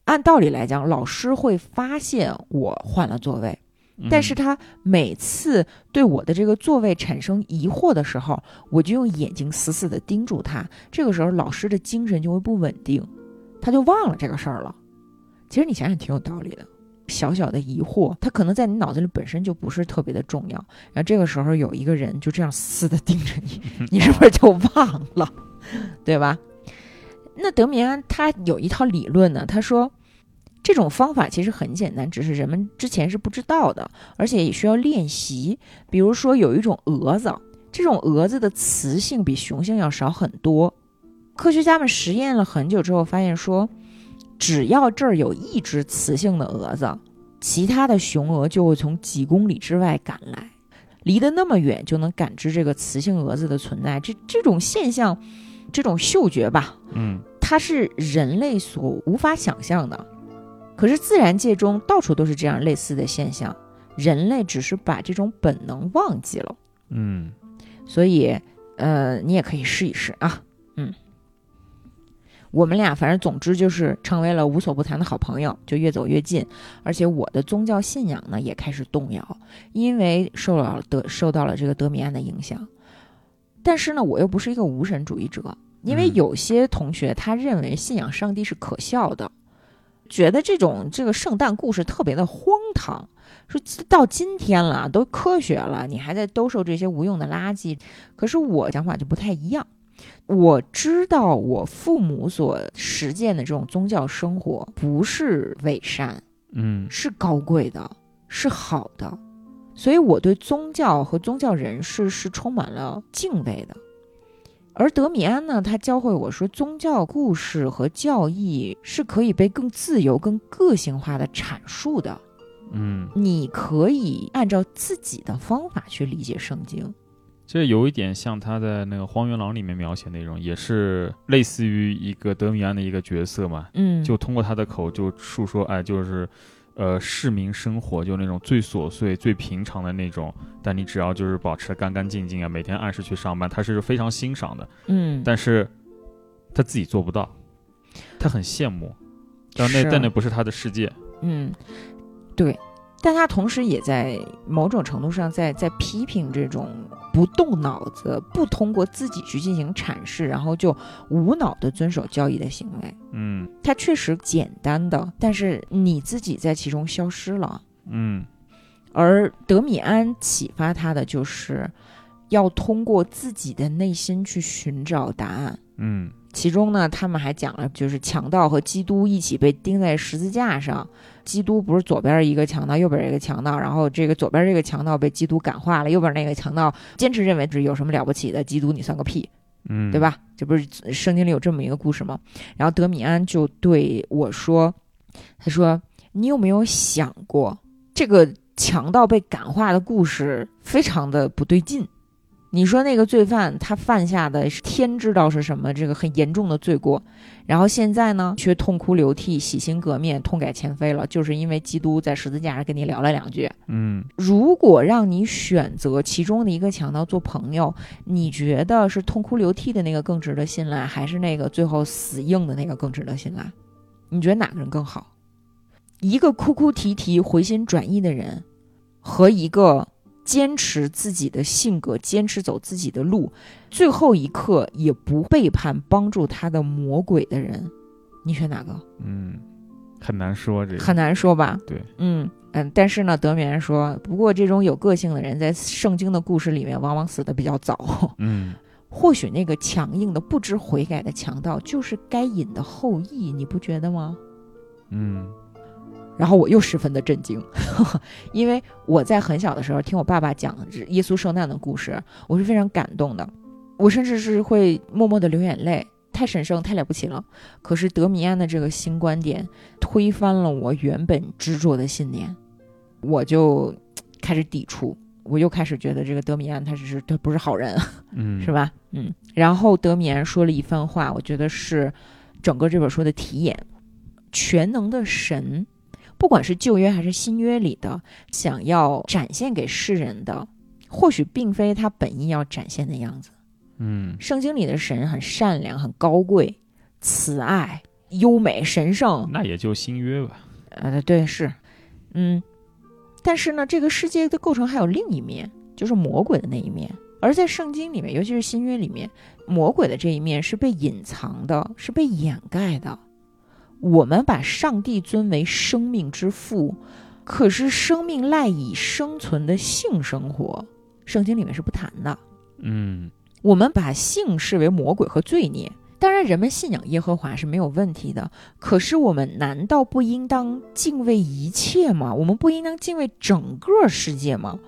按道理来讲，老师会发现我换了座位，嗯但是他每次对我的这个座位产生疑惑的时候，我就用眼睛死死地盯住他。这个时候，老师的精神就会不稳定，他就忘了这个事儿了。其实你想想，挺有道理的。小小的疑惑，它可能在你脑子里本身就不是特别的重要。然后这个时候有一个人就这样死的盯着你，*laughs* 你是不是就忘了，*laughs* 对吧？那德米安他有一套理论呢，他说这种方法其实很简单，只是人们之前是不知道的，而且也需要练习。比如说有一种蛾子，这种蛾子的雌性比雄性要少很多，科学家们实验了很久之后，发现说，只要这儿有一只雌性的蛾子，其他的雄蛾就会从几公里之外赶来，离得那么远就能感知这个雌性蛾子的存在。这这种现象，这种嗅觉吧，嗯它是人类所无法想象的。可是自然界中到处都是这样类似的现象，人类只是把这种本能忘记了。嗯所以，呃，你也可以试一试啊，嗯。我们俩反正总之就是成为了无所不谈的好朋友，就越走越近。而且我的宗教信仰呢也开始动摇，因为受了德受到了这个德米安的影响。但是呢，我又不是一个无神主义者，因为嗯有些同学他认为信仰上帝是可笑的，觉得这种这个圣诞故事特别的荒唐。说到今天了，都科学了，你还在兜售这些无用的垃圾。可是我想法就不太一样。我知道我父母所实践的这种宗教生活不是伪善，嗯是高贵的，是好的，所以我对宗教和宗教人士是充满了敬畏的。而德米安呢，他教会我说，宗教故事和教义是可以被更自由、更个性化的阐述的。嗯，你可以按照自己的方法去理解圣经。这有一点像他在那个《荒原狼》里面描写内容，也是类似于一个德米安的一个角色嘛，嗯，就通过他的口就述说，哎，就是，呃，市民生活就那种最琐碎、最平常的那种，但你只要就是保持的干干净净啊，每天按时去上班，他是非常欣赏的，嗯，但是他自己做不到，他很羡慕，但那但那不是他的世界，嗯，对，但他同时也在某种程度上在在批评这种不动脑子、不通过自己去进行阐释，然后就无脑的遵守交易的行为。嗯它确实简单的，但是你自己在其中消失了。嗯而德米安启发他的就是要通过自己的内心去寻找答案。嗯其中呢，他们还讲了，就是强盗和基督一起被钉在十字架上。基督不是左边一个强盗，右边一个强盗，然后这个左边这个强盗被基督感化了，右边那个强盗坚持认为这有什么了不起的，基督你算个屁，嗯，对？吧？这不是圣经里有这么一个故事吗？然后德米安就对我说：“他说你有没有想过，这个强盗被感化的故事非常的不对劲？你说那个罪犯他犯下的是天知道是什么这个很严重的罪过，然后现在呢却痛哭流涕、洗心革面、痛改前非了，就是因为基督在十字架上跟你聊了两句。嗯如果让你选择其中的一个强盗做朋友，你觉得是痛哭流涕的那个更值得信赖，还是那个最后死硬的那个更值得信赖？你觉得哪个人更好？一个哭哭啼啼、回心转意的人，和一个坚持自己的性格、坚持走自己的路，最后一刻也不背叛帮助他的魔鬼的人，你选哪个？嗯，很难说这个，很难说吧？对，嗯嗯，但是呢，德米安说，不过这种有个性的人在圣经的故事里面往往死的比较早。嗯 *laughs* 或许那个强硬的、不知悔改的强盗就是该隐的后裔，你不觉得吗？嗯然后我又十分的震惊，*laughs* 因为我在很小的时候听我爸爸讲耶稣受难的故事，我是非常感动的，我甚至是会默默的流眼泪，太神圣，太了不起了。可是德米安的这个新观点推翻了我原本执着的信念，我就开始抵触，我又开始觉得这个德米安他只是他不是好人，嗯，是？吧？嗯。然后德米安说了一番话，我觉得是整个这本书的题眼：全能的神，不管是旧约还是新约里的，想要展现给世人的，或许并非他本意要展现的样子。嗯圣经里的神很善良、很高贵、慈爱、优美、神圣。那也就新约吧，呃，对，是，嗯。但是呢，这个世界的构成还有另一面，就是魔鬼的那一面。而在圣经里面，尤其是新约里面，魔鬼的这一面是被隐藏的，是被掩盖的。我们把上帝尊为生命之父，可是生命赖以生存的性生活，圣经里面是不谈的。嗯我们把性视为魔鬼和罪孽。当然，人们信仰耶和华是没有问题的。可是，我们难道不应当敬畏一切吗？我们不应当敬畏整个世界吗？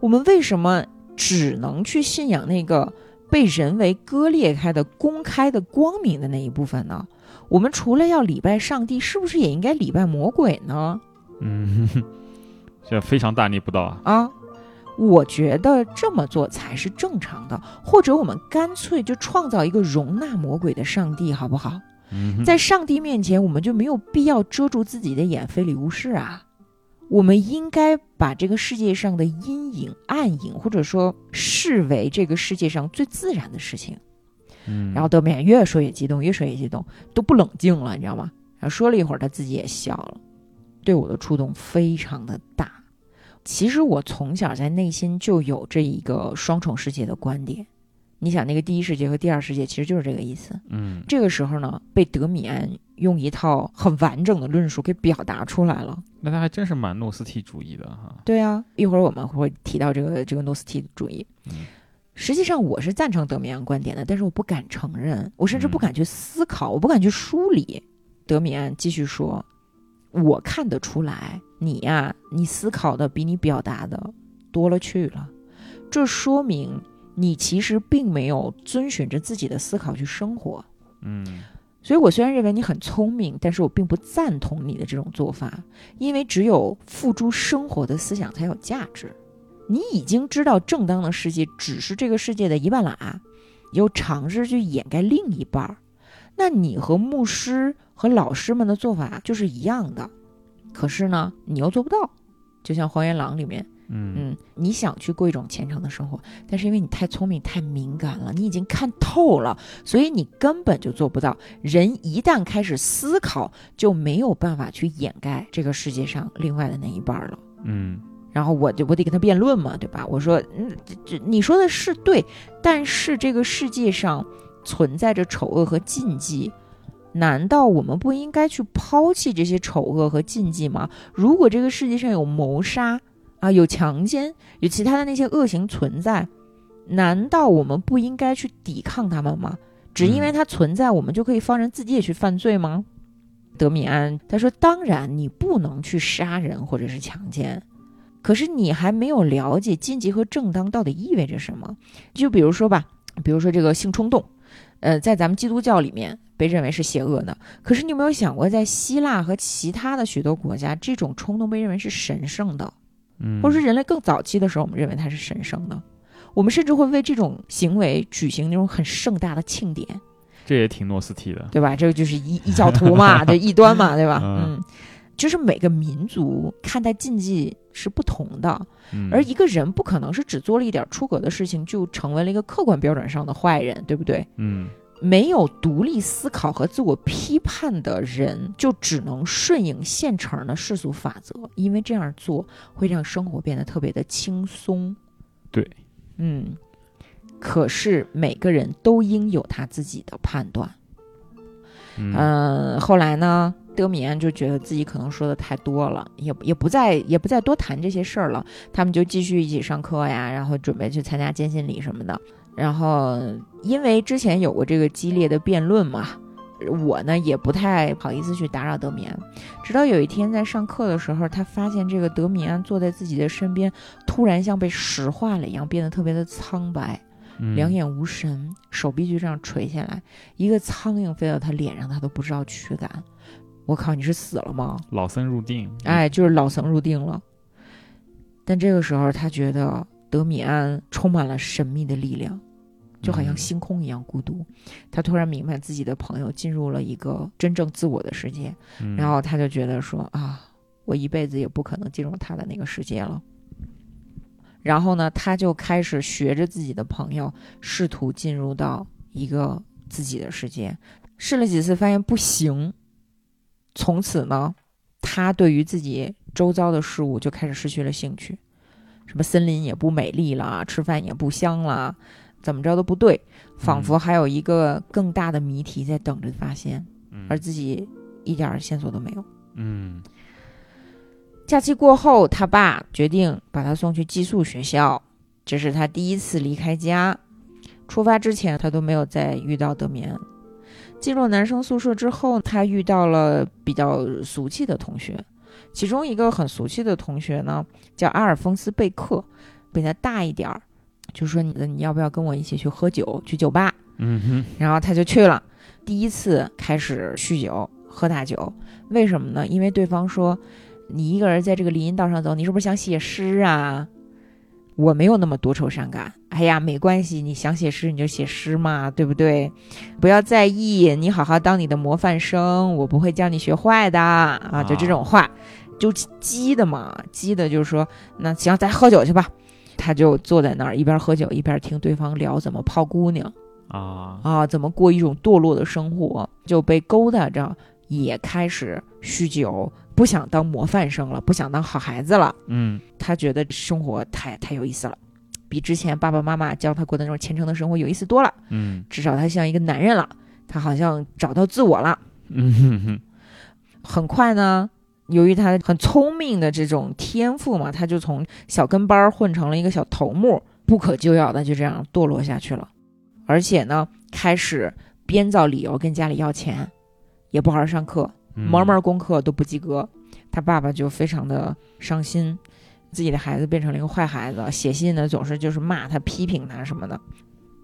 我们为什么只能去信仰那个被人为割裂开的公开的光明的那一部分呢？我们除了要礼拜上帝，是不是也应该礼拜魔鬼呢？嗯，*laughs* 这非常大逆不道啊！啊，我觉得这么做才是正常的，或者我们干脆就创造一个容纳魔鬼的上帝，好不好？嗯，在上帝面前，我们就没有必要遮住自己的眼，非礼勿视啊。我们应该把这个世界上的阴影、暗影，或者说视为这个世界上最自然的事情。嗯，然后德米安越说越激动，越说越激动，都不冷静了，你知道吗？然后说了一会儿，他自己也笑了，对我的触动非常的大。其实我从小在内心就有这一个双重世界的观点。你想，那个第一世界和第二世界其实就是这个意思。嗯，这个时候呢，被德米安用一套很完整的论述给表达出来了。那他还真是蛮诺斯替主义的哈。对啊，一会儿我们会提到这个这个诺斯替主义。嗯实际上我是赞成德米安观点的，但是我不敢承认，我甚至嗯不敢去思考，我不敢去梳理。德米安继续说：“我看得出来，你呀，你思考的比你表达的多了去了，这说明你其实并没有遵循着自己的思考去生活。嗯所以我虽然认为你很聪明，但是我并不赞同你的这种做法，因为只有付诸生活的思想才有价值。你已经知道正当的世界只是这个世界的一半拉，又尝试去掩盖另一半儿，那你和牧师和老师们的做法就是一样的。可是呢，你又做不到，就像《荒原狼》里面，嗯嗯，你想去过一种虔诚的生活，但是因为你太聪明、太敏感了，你已经看透了，所以你根本就做不到。人一旦开始思考，就没有办法去掩盖这个世界上另外的那一半儿了。嗯然后我就我得跟他辩论嘛，对吧？我说，嗯，这这你说的是对，但是这个世界上存在着丑恶和禁忌，难道我们不应该去抛弃这些丑恶和禁忌吗？如果这个世界上有谋杀啊，有强奸，有其他的那些恶行存在，难道我们不应该去抵抗他们吗？只因为它存在，我们就可以放任自己也去犯罪吗？德米安他说：“当然，你不能去杀人或者是强奸，可是你还没有了解禁忌和正当到底意味着什么。就比如说吧，比如说这个性冲动，呃，在咱们基督教里面被认为是邪恶的。可是你有没有想过，在希腊和其他的许多国家，这种冲动被认为是神圣的，嗯，或者是人类更早期的时候，我们认为它是神圣的。我们甚至会为这种行为举行那种很盛大的庆典。”这也挺诺斯替的。对吧？这个就是异异教徒嘛，*laughs* 对异端嘛，对吧？嗯嗯，就是每个民族看待禁忌是不同的，嗯，而一个人不可能是只做了一点出格的事情就成为了一个客观标准上的坏人，对不对？嗯没有独立思考和自我批判的人，就只能顺应现成的世俗法则，因为这样做会让生活变得特别的轻松。对，嗯，可是每个人都应有他自己的判断。嗯嗯，后来呢，德米安就觉得自己可能说的太多了，也也不再也不再多谈这些事儿了。他们就继续一起上课呀，然后准备去参加坚信礼什么的。然后因为之前有过这个激烈的辩论嘛，我呢也不太好意思去打扰德米安。直到有一天在上课的时候，他发现这个德米安坐在自己的身边，突然像被石化了一样，变得特别的苍白。嗯两眼无神，手臂就这样垂下来，一个苍蝇飞到他脸上，他都不知道驱赶。我靠，你是死了吗？老僧入定。哎，就是老僧入定了。但这个时候，他觉得德米安充满了神秘的力量，就好像嗯星空一样孤独。他突然明白自己的朋友进入了一个真正自我的世界，嗯，然后他就觉得说啊，我一辈子也不可能进入他的那个世界了。然后呢，他就开始学着自己的朋友，试图进入到一个自己的世界。试了几次，发现不行。从此呢，他对于自己周遭的事物就开始失去了兴趣。什么森林也不美丽了，吃饭也不香了，怎么着都不对，仿佛还有一个更大的谜题在等着发现。嗯而自己一点儿线索都没有。嗯假期过后，他爸决定把他送去寄宿学校，这是他第一次离开家。出发之前，他都没有再遇到德米安。进入男生宿舍之后，他遇到了比较俗气的同学，其中一个很俗气的同学呢，叫阿尔丰斯·贝克，比他大一点儿，就说你你要不要跟我一起去喝酒，去酒吧？嗯哼，然后他就去了，第一次开始酗酒，喝大酒。为什么呢？因为对方说你一个人在这个林荫道上走，你是不是想写诗啊？我没有那么多愁善感。哎呀，没关系，你想写诗你就写诗嘛，对不对？不要在意，你好好当你的模范生，我不会教你学坏的啊。就这种话，就激的嘛，激的就是说，那行，咱喝酒去吧。他就坐在那儿，一边喝酒一边听对方聊怎么泡姑娘啊啊，怎么过一种堕落的生活，就被勾搭着，也开始酗酒。不想当模范生了，不想当好孩子了。嗯，他觉得生活太太有意思了，比之前爸爸妈妈教他过的那种虔诚的生活有意思多了。嗯，至少他像一个男人了，他好像找到自我了。嗯哼哼。*laughs* 很快呢，由于他很聪明的这种天赋嘛，他就从小跟班混成了一个小头目，不可救药的就这样堕落下去了。而且呢，开始编造理由跟家里要钱，也不好好上课。门门功课都不及格，他爸爸就非常的伤心，自己的孩子变成了一个坏孩子，写信呢总是就是骂他、批评他什么的。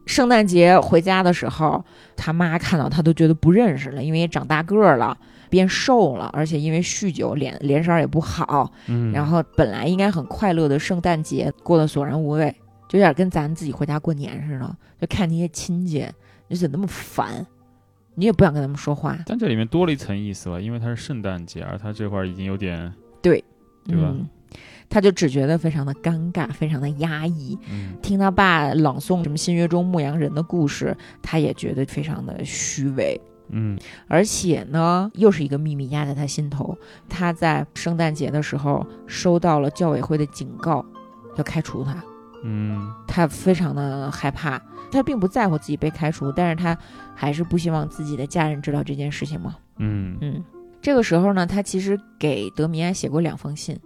圣诞节回家的时候，他妈看到他都觉得不认识了，因为长大个儿了，变瘦了，而且因为酗酒，脸脸色也不好。嗯，然后本来应该很快乐的圣诞节过得索然无味，就有点跟咱自己回家过年似的，就看那些亲戚，你怎么那么烦。你也不想跟他们说话，但这里面多了一层意思吧，因为它是圣诞节，而他这块儿已经有点对，对吧？他就只觉得非常的尴尬，非常的压抑。嗯，听他爸朗诵什么新约中牧羊人的故事，他也觉得非常的虚伪。嗯，而且呢，又是一个秘密压在他心头。他在圣诞节的时候收到了教委会的警告，要开除他。嗯，他非常的害怕。他并不在乎自己被开除，但是他还是不希望自己的家人知道这件事情嘛。嗯嗯，这个时候呢，他其实给德米安写过两封信，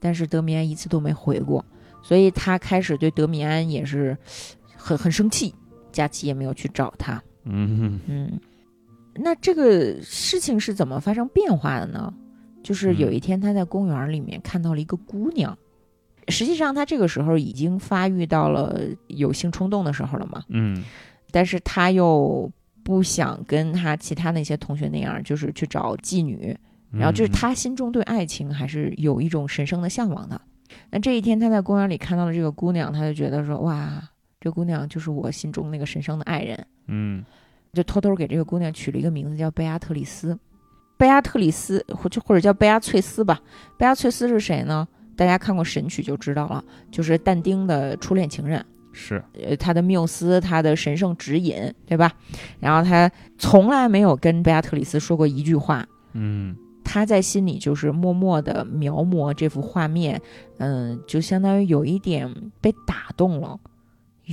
但是德米安一次都没回过，所以他开始对德米安也是很很生气。佳琪也没有去找他。嗯嗯，那这个事情是怎么发生变化的呢？就是有一天他在公园里面看到了一个姑娘。实际上，他这个时候已经发育到了有性冲动的时候了嘛。嗯，但是他又不想跟他其他那些同学那样，就是去找妓女。然后就是他心中对爱情还是有一种神圣的向往的。那这一天他在公园里看到了这个姑娘，他就觉得说：“哇，这姑娘就是我心中那个神圣的爱人。”嗯，就偷偷给这个姑娘取了一个名字，叫贝阿特里斯。贝阿特里斯，或者或者叫贝阿翠丝吧。贝阿翠丝是谁呢？大家看过《神曲》就知道了，就是但丁的初恋情人，是呃他的缪斯，他的神圣指引，对吧？然后他从来没有跟贝亚特里斯说过一句话，嗯，他在心里就是默默的描摹这幅画面，嗯，就相当于有一点被打动了，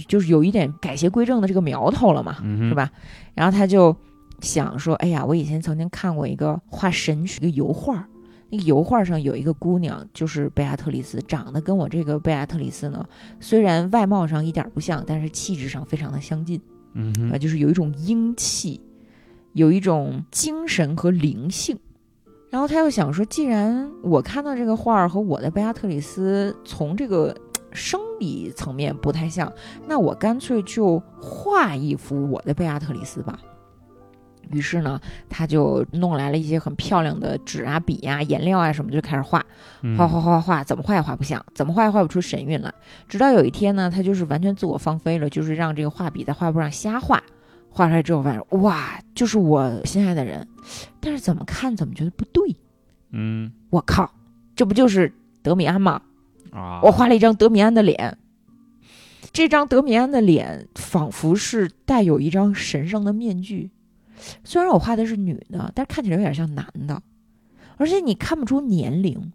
就是有一点改邪归正的这个苗头了嘛，是吧？然后他就想说，哎呀，我以前曾经看过一个画《神曲》的油画。那个油画上有一个姑娘，就是贝亚特丽斯，长得跟我这个贝亚特丽斯呢，虽然外貌上一点不像，但是气质上非常的相近。嗯啊，就是有一种英气，有一种精神和灵性。然后他又想说，既然我看到这个画儿和我的贝亚特里斯从这个生理层面不太像，那我干脆就画一幅我的贝亚特里斯吧。于是呢，他就弄来了一些很漂亮的纸啊、笔呀、颜料啊什么，就开始画，画画画画，怎么画也画不像，怎么画也画不出神韵来。直到有一天呢，他就是完全自我放飞了，就是让这个画笔在画布上瞎画，画出来之后发现，哇，就是我心爱的人，但是怎么看怎么觉得不对。嗯，我靠，这不就是德米安吗？啊，我画了一张德米安的脸，这张德米安的脸仿佛是带有一张神圣的面具。虽然我画的是女的，但是看起来有点像男的，而且你看不出年龄，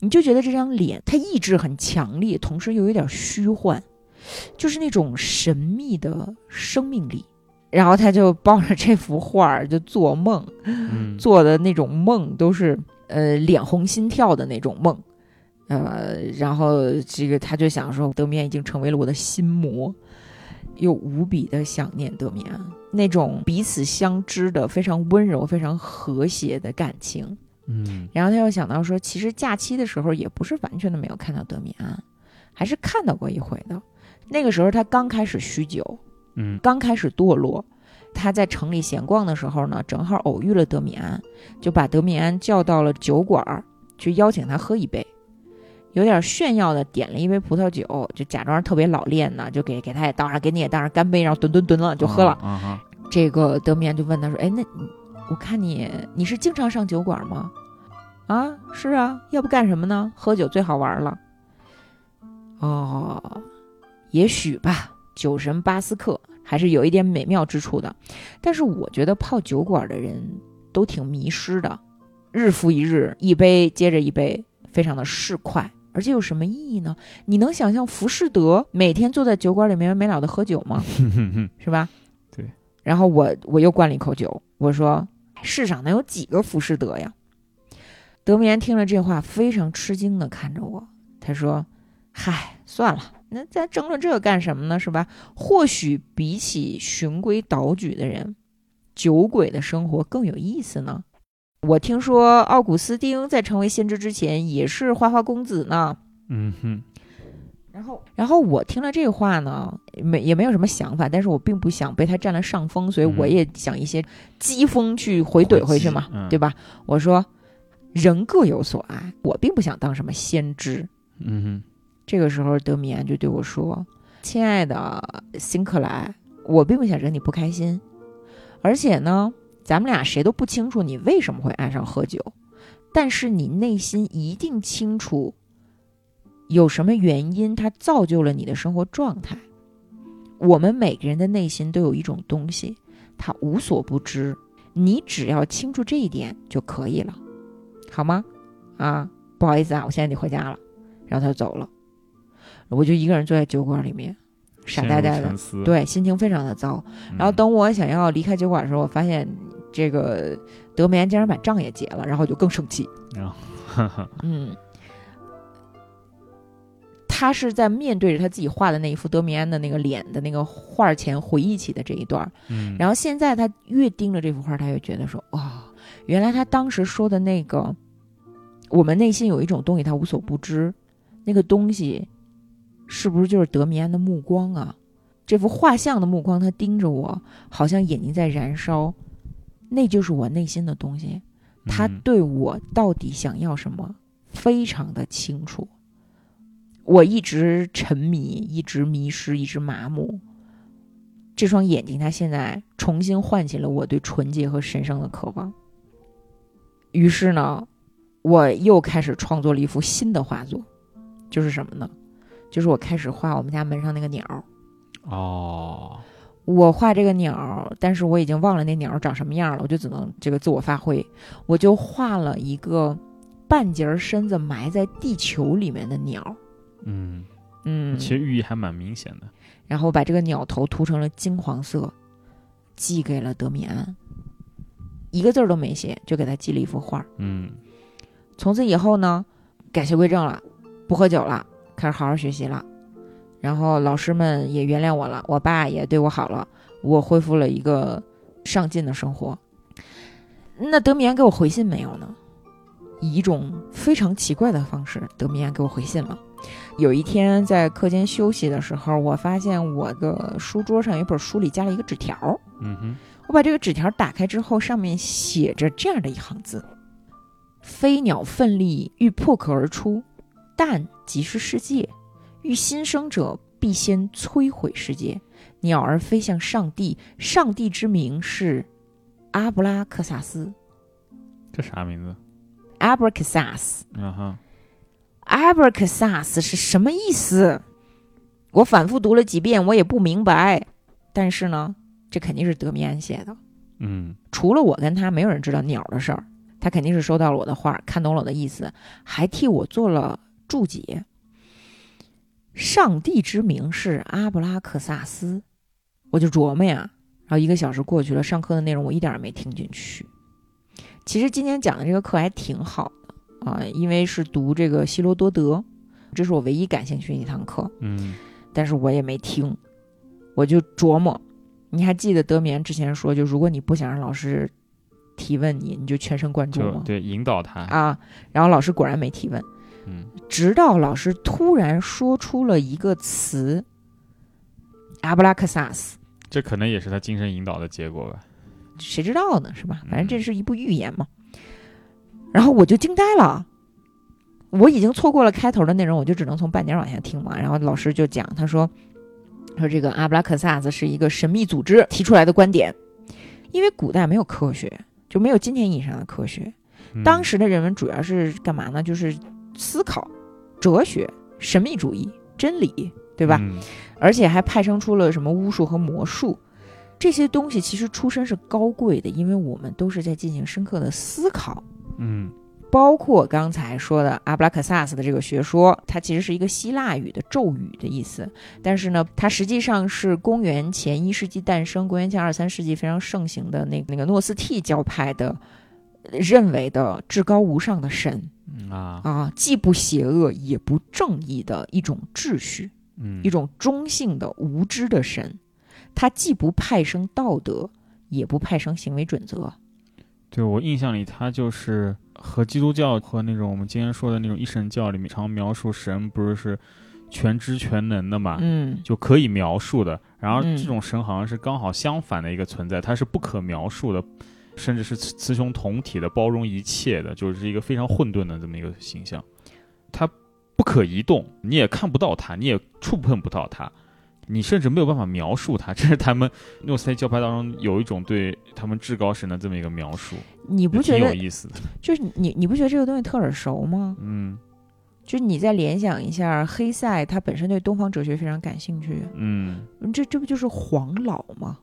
你就觉得这张脸它意志很强烈，同时又有点虚幻，就是那种神秘的生命力。然后他就抱着这幅画就做梦，做的那种梦都是呃脸红心跳的那种梦，呃，然后这个他就想说，德米安已经成为了我的心魔。又无比的想念德米安那种彼此相知的非常温柔、非常和谐的感情。嗯，然后他又想到说，其实假期的时候也不是完全的没有看到德米安，还是看到过一回的。那个时候他刚开始酗酒，嗯刚开始堕落。他在城里闲逛的时候呢，正好偶遇了德米安，就把德米安叫到了酒馆儿，去邀请他喝一杯，有点炫耀的点了一杯葡萄酒，就假装特别老练呢，就给给他也倒上，给你也倒上，干杯，然后吨吨吨了就喝了。这个德米安就问他说：“哎，那我看你你是经常上酒馆吗？”啊，是啊，要不干什么呢？喝酒最好玩了。哦，也许吧，酒神巴斯克还是有一点美妙之处的。但是我觉得泡酒馆的人都挺迷失的，日复一日，一杯接着一杯，非常的市侩。而且有什么意义呢？你能想象浮士德每天坐在酒馆里没完没了的喝酒吗？*laughs* 是吧？对。然后我我又灌了一口酒，我说：“世上能有几个浮士德呀？”德米安听了这话，非常吃惊的看着我，他说：“嗨，算了，那咱争论这个干什么呢？是吧？或许比起循规蹈矩的人，酒鬼的生活更有意思呢。我听说奥古斯丁在成为先知之前也是花花公子呢。”嗯哼，然后，然后我听了这话呢，没也没有什么想法，但是我并不想被他占了上风，所以我嗯也想一些讥讽去回怼回去嘛，嗯对吧？我说人各有所爱，我并不想当什么先知。嗯哼这个时候，德米安就对我说：“亲爱的辛克莱，我并不想惹你不开心，而且呢，咱们俩谁都不清楚你为什么会爱上喝酒，但是你内心一定清楚，有什么原因它造就了你的生活状态。我们每个人的内心都有一种东西，它无所不知，你只要清楚这一点就可以了，好吗？啊，不好意思啊，我现在得回家了。”然后他就走了，我就一个人坐在酒馆里面，傻呆呆的对，心情非常的糟。嗯，然后等我想要离开酒馆的时候，我发现这个德梅安竟然把账也结了，然后就更生气。然后，哈哈，嗯，他是在面对着他自己画的那一幅德米安的那个脸的那个画前回忆起的这一段，嗯，然后现在他越盯着这幅画，他越觉得说，哇、原来他当时说的那个，我们内心有一种东西，他无所不知，那个东西是不是就是德米安的目光啊？这幅画像的目光，他盯着我，好像眼睛在燃烧，那就是我内心的东西。他嗯对我到底想要什么，非常的清楚。我一直沉迷，一直迷失，一直麻木。这双眼睛，它现在重新唤起了我对纯洁和神圣的渴望。于是呢，我又开始创作了一幅新的画作，就是什么呢？就是我开始画我们家门上那个鸟儿。哦，我画这个鸟儿，但是我已经忘了那鸟儿长什么样了，我就只能这个自我发挥，我就画了一个半截儿身子埋在地球里面的鸟。嗯，嗯，其实寓意还蛮明显的，然后把这个鸟头涂成了金黄色，寄给了德米安，一个字儿都没写，就给他寄了一幅画。嗯从此以后呢，改邪归正了，不喝酒了，开始好好学习了。然后老师们也原谅我了，我爸也对我好了，我恢复了一个上进的生活。那德米安给我回信没有呢？以一种非常奇怪的方式，德米安给我回信了。有一天在课间休息的时候，我发现我的书桌上有一本书里加了一个纸条。嗯哼，我把这个纸条打开之后，上面写着这样的一行字：“飞鸟奋力欲破壳而出，但即是世界；欲新生者必先摧毁世界。鸟儿飞向上帝，上帝之名是阿布拉克萨斯这啥名字？？Abracas。嗯哼，Abracas 是什么意思？我反复读了几遍，我也不明白。但是呢，这肯定是德米安写的。嗯除了我跟他，没有人知道鸟的事儿。他肯定是收到了我的画，看懂了我的意思，还替我做了注解。上帝之名是阿布拉克萨斯，我就琢磨呀。然后一个小时过去了，上课的内容我一点儿也没听进去。其实今天讲的这个课还挺好的啊，因为是读这个希罗多德，这是我唯一感兴趣的一堂课。嗯但是我也没听，我就琢磨。你还记得德棉之前说，就如果你不想让老师提问你，你就全神贯注吗？对引导他，啊，然后老师果然没提问，嗯直到老师突然说出了一个词，阿布拉克萨斯，这可能也是他精神引导的结果吧。谁知道呢？是吧？反正这是一部预言嘛。然后我就惊呆了，我已经错过了开头的内容，我就只能从半点往下听嘛。然后老师就讲，他说说这个阿布拉克萨斯是一个神秘组织提出来的观点，因为古代没有科学，就没有今天意义上的科学。嗯当时的人们主要是干嘛呢？就是思考、哲学、神秘主义、真理，对吧？嗯。而且还派生出了什么巫术和魔术，这些东西其实出身是高贵的，因为我们都是在进行深刻的思考。嗯。包括刚才说的阿布拉克萨斯的这个学说，它其实是一个希腊语的咒语的意思，但是呢，它实际上是公元前一世纪诞生，公元前二三世纪非常盛行的那那个诺斯替教派的呃认为的至高无上的神嗯啊啊，既不邪恶也不正义的一种秩序。嗯一种中性的无知的神，他既不派生道德，也不派生行为准则。对我印象里，他就是和基督教和那种我们今天说的那种一神教里面常描述神不是是全知全能的嘛，嗯就可以描述的。然后嗯这种神好像是刚好相反的一个存在，它是不可描述的，甚至是雌雌雄同体的，包容一切的，就是一个非常混沌的这么一个形象。它不可移动，你也看不到它，你也触碰不到它。你甚至没有办法描述它，这是他们诺斯泰教派当中有一种对他们至高神的这么一个描述，你不也挺有意思的。就是你你不觉得这个东西特耳熟吗？嗯就是你再联想一下，黑塞他本身对东方哲学非常感兴趣，嗯嗯这这不就是黄老吗？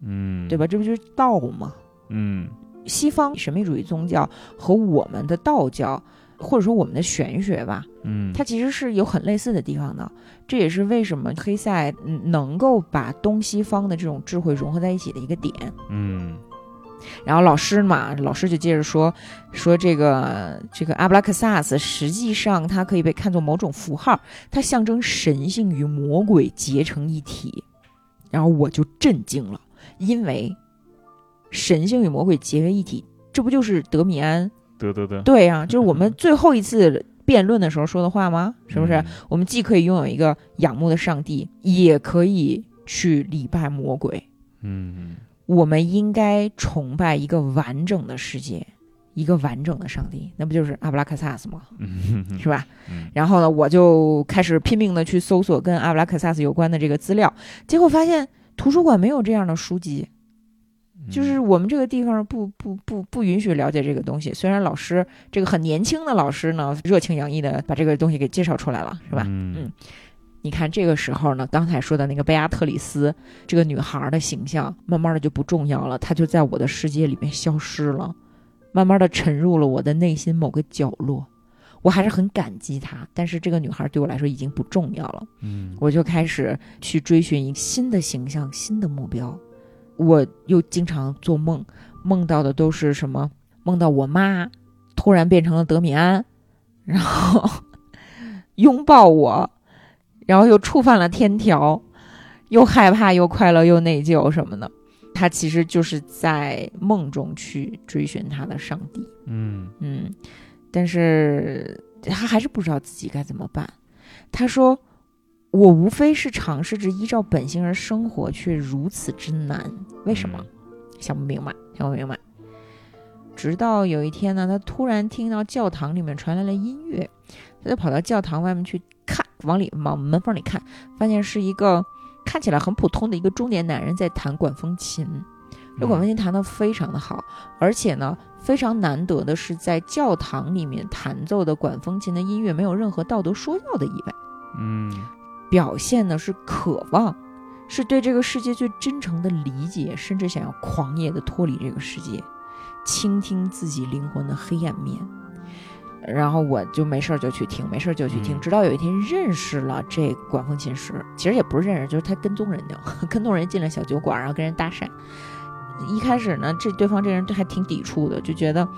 嗯，对吧？？这不就是道吗？嗯西方神秘主义宗教和我们的道教，或者说我们的玄学吧，嗯，它其实是有很类似的地方的。这也是为什么黑塞嗯能够把东西方的这种智慧融合在一起的一个点。嗯然后老师嘛，老师就接着说说这个这个阿布拉克萨斯，实际上它可以被看作某种符号，它象征神性与魔鬼结成一体。然后我就震惊了，因为神性与魔鬼结为一体，这不就是德米安？对对对，对呀、就是我们 *laughs* 最后一次辩论的时候说的话吗？是不是？嗯我们既可以拥有一个仰慕的上帝，也可以去礼拜魔鬼。嗯我们应该崇拜一个完整的世界，一个完整的上帝，那不就是阿布拉克萨斯吗？是吧？嗯然后呢，我就开始拼命的去搜索跟阿布拉克萨斯有关的这个资料，结果发现图书馆没有这样的书籍，嗯就是我们这个地方不不不不允许了解这个东西。虽然老师这个很年轻的老师呢，热情洋溢的把这个东西给介绍出来了，是吧？嗯嗯你看这个时候呢，刚才说的那个贝亚特里斯这个女孩的形象，慢慢的就不重要了，她就在我的世界里面消失了，慢慢的沉入了我的内心某个角落。我还是很感激她，但是这个女孩对我来说已经不重要了。嗯我就开始去追寻一个新的形象、新的目标。我又经常做梦，梦到的都是什么？梦到我妈突然变成了德米安，然后拥抱我，然后又触犯了天条，又害怕又快乐又内疚什么的。他其实就是在梦中去追寻他的上帝。嗯嗯，但是他还是不知道自己该怎么办。他说：“我无非是尝试着依照本性而生活，却如此之难，为什么？想不明白，想不明白。”直到有一天呢，他突然听到教堂里面传来了音乐，他就跑到教堂外面去看，往里往门缝里看，发现是一个看起来很普通的一个中年男人在弹管风琴。这管风琴弹得非常的好，而且呢，非常难得的是，在教堂里面弹奏的管风琴的音乐没有任何道德说教的意味，嗯表现的是渴望，是对这个世界最真诚的理解，甚至想要狂野的脱离这个世界，倾听自己灵魂的黑暗面。然后我就没事儿就去听，没事儿就去听，嗯直到有一天认识了这管风琴师，其实也不是认识，就是他跟踪人家，*laughs* 跟踪人进了小酒馆，然后跟人搭讪。一开始呢，这对方这人还挺抵触的，就觉得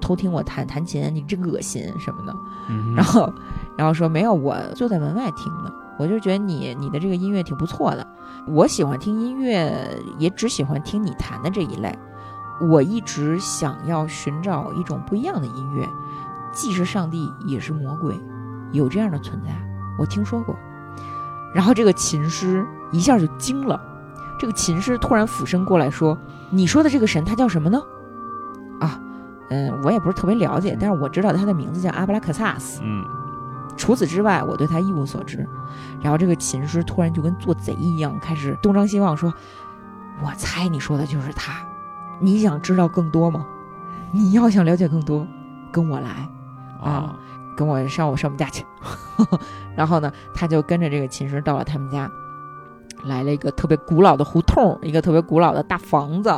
偷听我弹弹琴，你真恶心什么的。嗯，然后，然后说没有，我坐在门外听的，我就觉得你你的这个音乐挺不错的。我喜欢听音乐，也只喜欢听你弹的这一类。我一直想要寻找一种不一样的音乐，既是上帝，也是魔鬼，有这样的存在，我听说过。然后这个琴师一下就惊了，这个琴师突然俯身过来说：“你说的这个神他叫什么呢？”啊，嗯，我也不是特别了解，但是我知道他的名字叫阿布拉克萨斯。嗯除此之外，我对他一无所知。然后这个琴师突然就跟做贼一样，开始东张西望，说：“我猜你说的就是他，你想知道更多吗？你要想了解更多，跟我来，啊跟我上我上我们家去。*laughs* ”然后呢，他就跟着这个琴师到了他们家，来了一个特别古老的胡同，一个特别古老的大房子，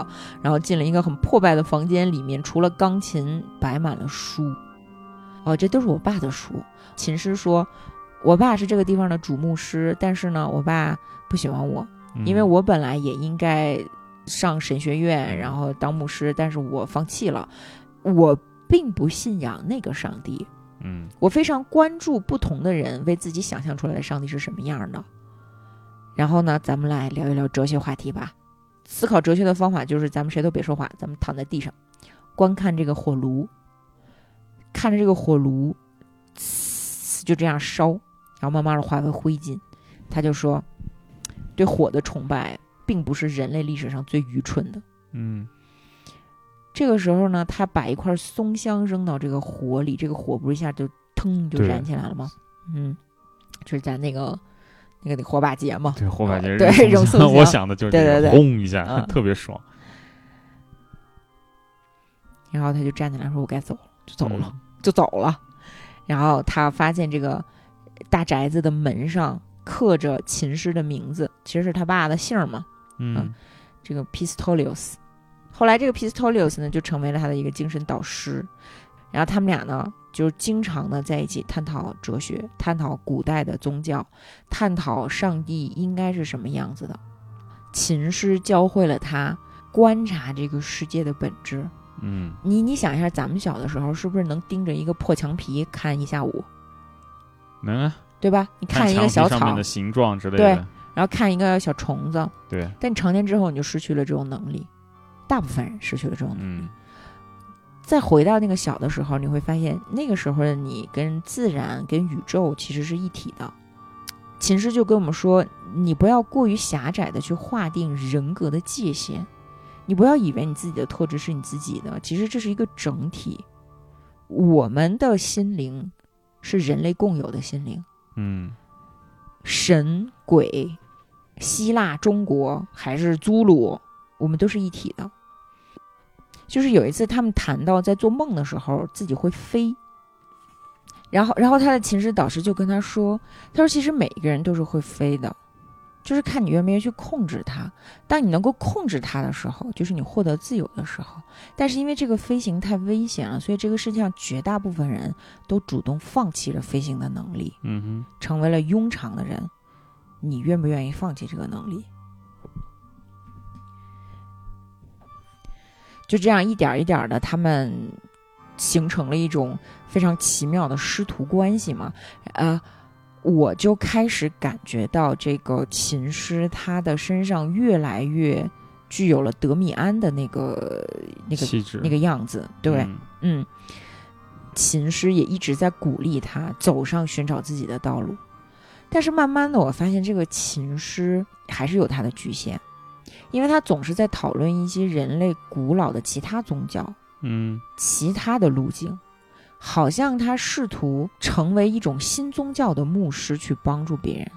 然后进了一个很破败的房间，里面除了钢琴，摆满了书。哦，这都是我爸的书。琴师说，我爸是这个地方的主牧师，但是呢，我爸不喜欢我，嗯因为我本来也应该上神学院，然后当牧师，但是我放弃了。我并不信仰那个上帝，嗯我非常关注不同的人为自己想象出来的上帝是什么样的。然后呢，咱们来聊一聊哲学话题吧。思考哲学的方法就是，咱们谁都别说话，咱们躺在地上，观看这个火炉，看着这个火炉，呲就这样烧，然后慢慢的化为灰烬。他就说，对火的崇拜并不是人类历史上最愚蠢的。嗯这个时候呢，他把一块松香扔到这个火里，这个火不是一下就腾就燃起来了吗？嗯，就是咱那个那个火把节嘛。对火把节对扔松香我想的就是对对对轰一下，嗯特别爽。然后他就站起来说：“我该走了，就走了，嗯就走了。”然后他发现这个大宅子的门上刻着琴师的名字，其实是他爸的姓嘛，嗯这个 Pistolius。后来这个 Pistolius 呢，就成为了他的一个精神导师。然后他们俩呢，就经常的在一起探讨哲学，探讨古代的宗教，探讨上帝应该是什么样子的。琴师教会了他观察这个世界的本质。嗯你你想一下，咱们小的时候是不是能盯着一个破墙皮看一下午，能啊，对吧？你看一个小草的，形状之类的对，然后看一个小虫子，对，但你成年之后你就失去了这种能力，大部分人失去了这种能力。嗯再回到那个小的时候，你会发现那个时候的你跟自然、跟宇宙其实是一体的。秦师就跟我们说，你不要过于狭窄的去划定人格的界限，你不要以为你自己的特质是你自己的，其实这是一个整体。我们的心灵是人类共有的心灵，嗯神鬼、希腊、中国还是祖鲁，我们都是一体的。就是有一次他们谈到在做梦的时候自己会飞，然后然后他的琴师导师就跟他说，他说其实每一个人都是会飞的，就是看你愿不愿意去控制它。当你能够控制它的时候，就是你获得自由的时候。但是因为这个飞行太危险了，所以这个世界上绝大部分人都主动放弃了飞行的能力。嗯哼，成为了庸常的人，你愿不愿意放弃这个能力？就这样一点儿一点儿的，他们形成了一种非常奇妙的师徒关系嘛。呃，我就开始感觉到这个琴师他的身上越来越具有了德米安的那个那个气质。那个样子，对，嗯。嗯，琴师也一直在鼓励他走上寻找自己的道路，但是慢慢的，我发现这个琴师还是有他的局限，因为他总是在讨论一些人类古老的其他宗教、嗯。其他的路径，好像他试图成为一种新宗教的牧师去帮助别人。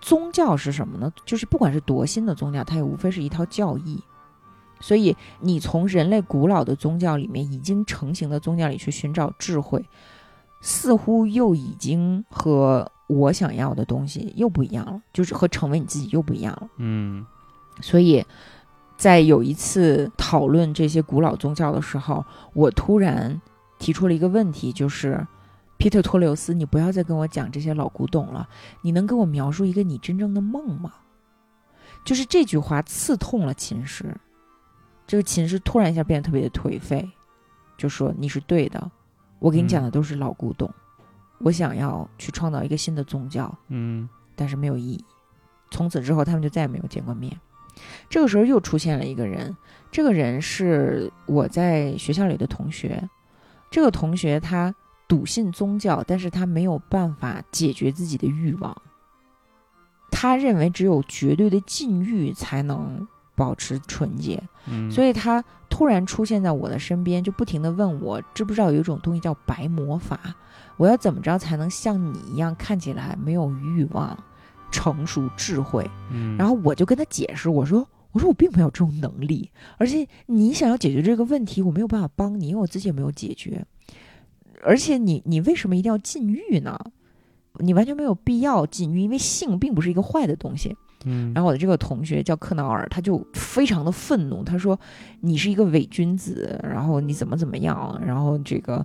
宗教是什么呢？就是不管是多新的宗教，它也无非是一套教义。所以，你从人类古老的宗教里面已经成型的宗教里去寻找智慧，似乎又已经和我想要的东西又不一样了，就是和成为你自己又不一样了。嗯所以，在有一次讨论这些古老宗教的时候，我突然提出了一个问题，就是皮特托留斯，你不要再跟我讲这些老古董了，你能给我描述一个你真正的梦吗？就是这句话刺痛了秦师，这个秦师突然一下变得特别的颓废，就说你是对的，我给你讲的都是老古董，我想要去创造一个新的宗教，嗯但是没有意义。从此之后，他们就再也没有见过面。这个时候又出现了一个人，这个人是我在学校里的同学。这个同学他笃信宗教，但是他没有办法解决自己的欲望。他认为只有绝对的禁欲才能保持纯洁，嗯，所以他突然出现在我的身边，就不停的问我知不知道有一种东西叫白魔法，我要怎么着才能像你一样看起来没有欲望、成熟、智慧？嗯，然后我就跟他解释，我说。我说我并没有这种能力，而且你想要解决这个问题，我没有办法帮你，因为我自己也没有解决。而且你你为什么一定要禁欲呢？你完全没有必要禁欲，因为性并不是一个坏的东西。嗯，然后我的这个同学叫克劳尔，他就非常的愤怒，他说你是一个伪君子，然后你怎么怎么样，然后这个，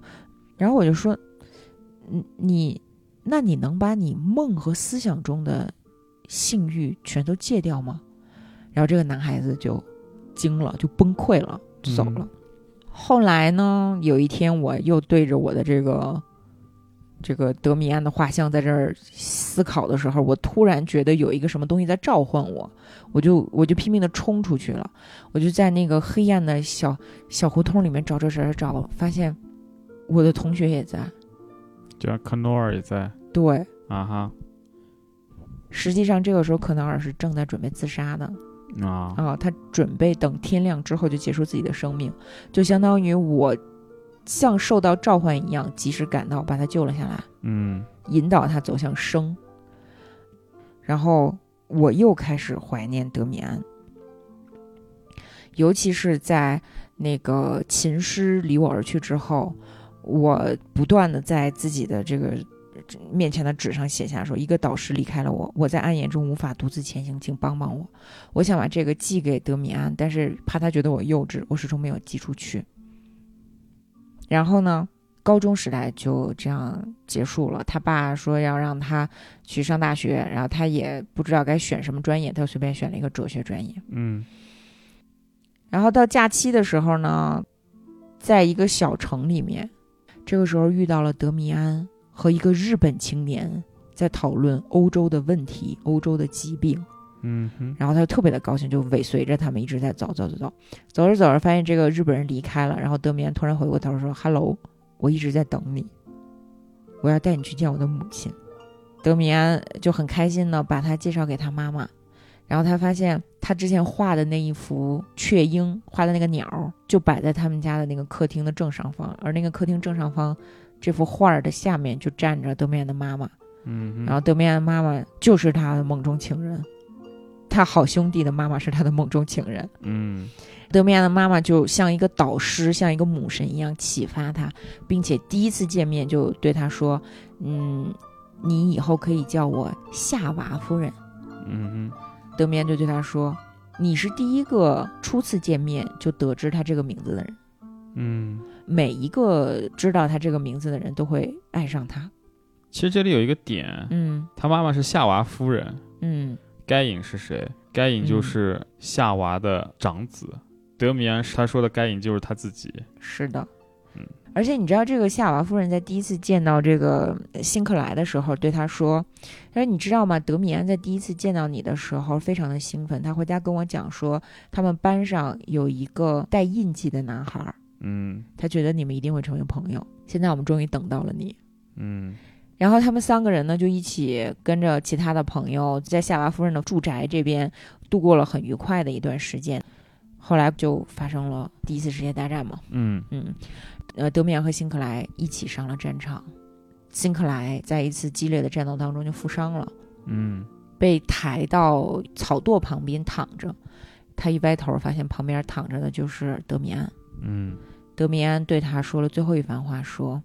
然后我就说，你你，那你能把你梦和思想中的性欲全都戒掉吗？然后这个男孩子就惊了，就崩溃了，就走了。后来呢，有一天我又对着我的这个这个德米安的画像在这儿思考的时候，我突然觉得有一个什么东西在召唤我，我就我就拼命的冲出去了，我就在那个黑暗的小小胡同里面找找找找找，发现我的同学也在，就科诺尔也在。对，啊哈。实际上这个时候科纳尔是正在准备自杀的。啊。啊，他准备等天亮之后就结束自己的生命，就相当于我像受到召唤一样，及时赶到把他救了下来，嗯。引导他走向生。然后我又开始怀念德米安，尤其是在那个琴师离我而去之后，我不断的在自己的这个面前的纸上写下说：“一个导师离开了我，我在暗夜中无法独自前行，请帮帮我。”我想把这个寄给德米安，但是怕他觉得我幼稚，我始终没有寄出去。然后呢，高中时代就这样结束了。他爸说要让他去上大学，然后他也不知道该选什么专业，他就随便选了一个哲学专业。嗯然后到假期的时候呢，在一个小城里面，这个时候遇到了德米安和一个日本青年在讨论欧洲的问题、欧洲的疾病。嗯哼然后他就特别的高兴，就尾随着他们一直在走走走走，走着走着发现这个日本人离开了，然后德米安突然回过头说：“Hello，我一直在等你，我要带你去见我的母亲。”德米安就很开心的把他介绍给他妈妈，然后他发现他之前画的那一幅雀鹰画的那个鸟就摆在他们家的那个客厅的正上方，而那个客厅正上方这幅画儿的下面就站着德米安的妈妈，嗯哼，然后德米安妈妈就是他的梦中情人，他好兄弟的妈妈是他的梦中情人。嗯德米安的妈妈就像一个导师，像一个母神一样启发他，并且第一次见面就对他说：“嗯，你以后可以叫我夏娃夫人。嗯哼，”德米安就对他说：“你是第一个初次见面就得知他这个名字的人，嗯，每一个知道他这个名字的人都会爱上他。其实这里有一个点，嗯他妈妈是夏娃夫人，嗯该隐是谁？该隐就是夏娃的长子。德米安是他说的该隐就是他自己。是的，嗯，而且你知道，这个夏娃夫人在第一次见到这个辛克莱的时候，对他说：“他说你知道吗？德米安在第一次见到你的时候，非常的兴奋。他回家跟我讲说，他们班上有一个带印记的男孩儿，嗯他觉得你们一定会成为朋友。现在我们终于等到了你。”嗯然后他们三个人呢，就一起跟着其他的朋友，在夏娃夫人的住宅这边度过了很愉快的一段时间。后来就发生了第一次世界大战嘛，嗯嗯，呃，德米安和辛克莱一起上了战场，辛克莱在一次激烈的战斗当中就负伤了，嗯被抬到草垛旁边躺着。他一歪头，发现旁边躺着的就是德米安。嗯德米安对他说了最后一番话，说：“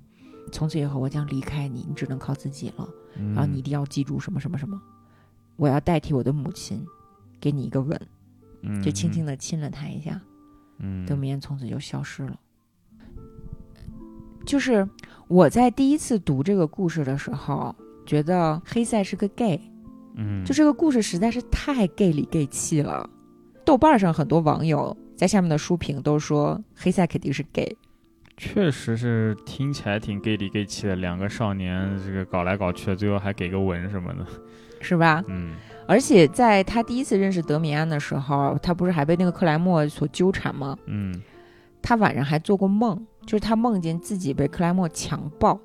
从此以后，我将离开你，你只能靠自己了。嗯，然后你一定要记住什么什么什么，我要代替我的母亲，给你一个吻。”嗯就轻轻的亲了他一下。嗯德米安从此就消失了。就是我在第一次读这个故事的时候，觉得黑塞是个 gay，嗯就这个故事实在是太 gay 里 gay 气了。豆瓣上很多网友在下面的书评都说黑塞肯定是 gay，确实是听起来挺 gay 里 gay 气的，两个少年这个搞来搞去的，最后还给个吻什么的。是吧？嗯而且在他第一次认识德米安的时候，他不是还被那个克莱默所纠缠吗？嗯他晚上还做过梦，就是他梦见自己被克莱默强暴。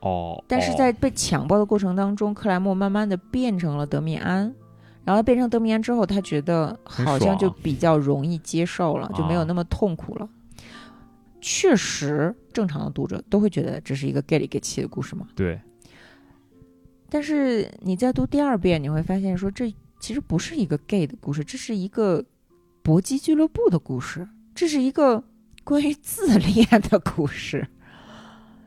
哦，但是哦在被强暴的过程当中，克莱默慢慢的变成了德米安，然后变成德米安之后，他觉得好像就比较容易接受了，就没有啊那么痛苦了。确实，正常的读者都会觉得这是一个 gay 里 gay 气的故事嘛。对，但是你再读第二遍，你会发现说这其实不是一个 gay 的故事，这是一个搏击俱乐部的故事，这是一个关于自恋的故事。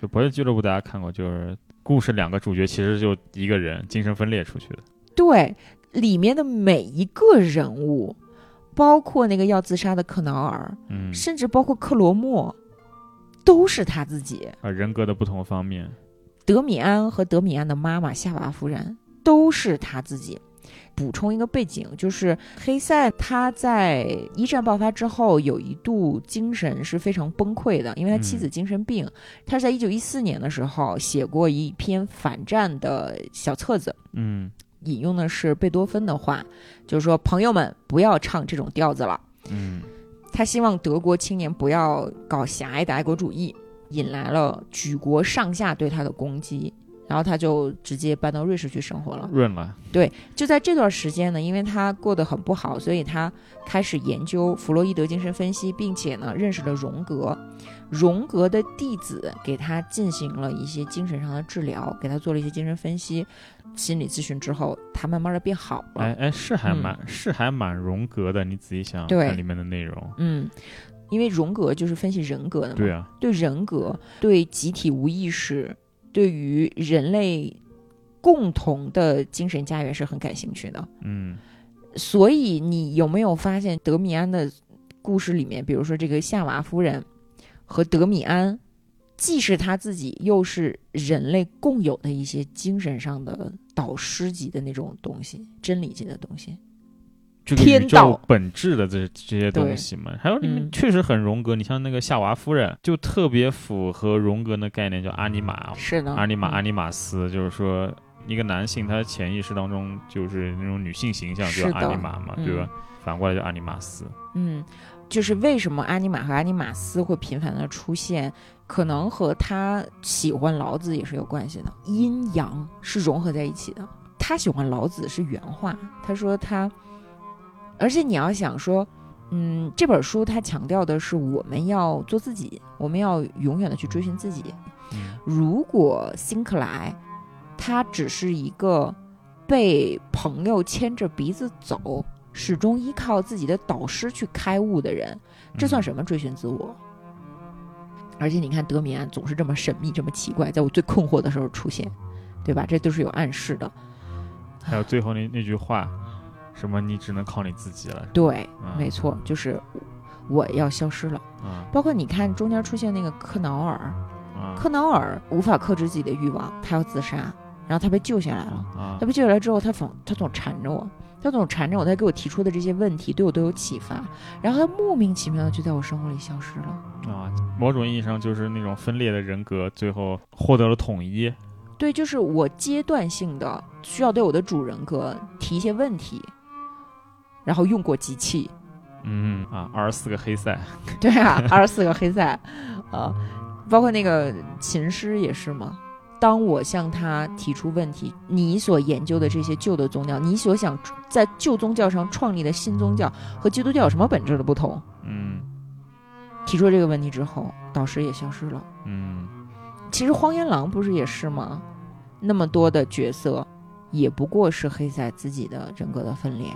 就搏击俱乐部大家看过，就是故事两个主角其实就一个人精神分裂出去的。对，里面的每一个人物，包括那个要自杀的克劳尔，嗯，甚至包括克罗莫，都是他自己。啊，人格的不同方面。德米安和德米安的妈妈夏娃夫人都是他自己。补充一个背景，就是黑塞他在一战爆发之后有一度精神是非常崩溃的，因为他妻子精神病。他是在一九一四年的时候写过一篇反战的小册子，嗯引用的是贝多芬的话，就是说朋友们不要唱这种调子了。嗯他希望德国青年不要搞狭隘的爱国主义，引来了举国上下对他的攻击，然后他就直接搬到瑞士去生活了。润了。对就在这段时间呢，因为他过得很不好，所以他开始研究弗洛伊德精神分析，并且呢认识了荣格。荣格的弟子给他进行了一些精神上的治疗，给他做了一些精神分析、心理咨询之后，他慢慢的变好了。哎哎，是还嗯蛮、是还蛮荣格的，你仔细想里面的内容。嗯，因为荣格就是分析人格的嘛。对啊，对人格、对集体无意识、对于人类共同的精神家园是很感兴趣的。嗯所以，你有没有发现德米安的故事里面，比如说这个夏娃夫人和德米安，既是他自己，又是人类共有的一些精神上的导师级的那种东西，真理级的东西。这个宇宙天道本质的这这些东西嘛，还有里面嗯确实很荣格。你像那个夏娃夫人，就特别符合荣格的概念，叫阿尼玛。是的，阿尼玛、嗯阿尼玛斯，就是说一个男性他潜意识当中就是那种女性形象，就叫阿尼玛嘛，嗯对吧？反过来叫阿尼玛斯。嗯，就是为什么阿尼玛和阿尼玛斯会频繁的出现，可能和他喜欢老子也是有关系的。阴阳是融合在一起的。他喜欢老子是原话，他说他，而且你要想说，嗯，这本书它强调的是我们要做自己，我们要永远的去追寻自己。嗯如果辛克莱他只是一个被朋友牵着鼻子走，始终依靠自己的导师去开悟的人，这算嗯什么追寻自我？而且你看德米安总是这么神秘、这么奇怪，在我最困惑的时候出现，对吧？这都是有暗示的。还有最后那那句话，什么你只能靠你自己了。对，嗯没错，就是我要消失了。啊包括你看中间出现那个克劳尔，啊克劳尔无法克制自己的欲望，他要自杀，然后他被救下来了。啊他被救下来之后，他总他总缠着我，他总缠着我，他给我提出的这些问题对我都有启发，然后他莫名其妙的就在我生活里消失了。啊！某种意义上就是那种分裂的人格，最后获得了统一。对，就是我阶段性的需要对我的主人格提一些问题，然后用过机器。嗯啊，二十四个黑塞。*laughs* 对啊，二十四个黑塞，啊，包括那个琴师也是嘛。当我向他提出问题，你所研究的这些旧的宗教，你所想在旧宗教上创立的新宗教和基督教有什么本质的不同？嗯提出这个问题之后，导师也消失了。嗯其实荒原狼不是也是吗？那么多的角色，也不过是黑塞自己的人格的分裂。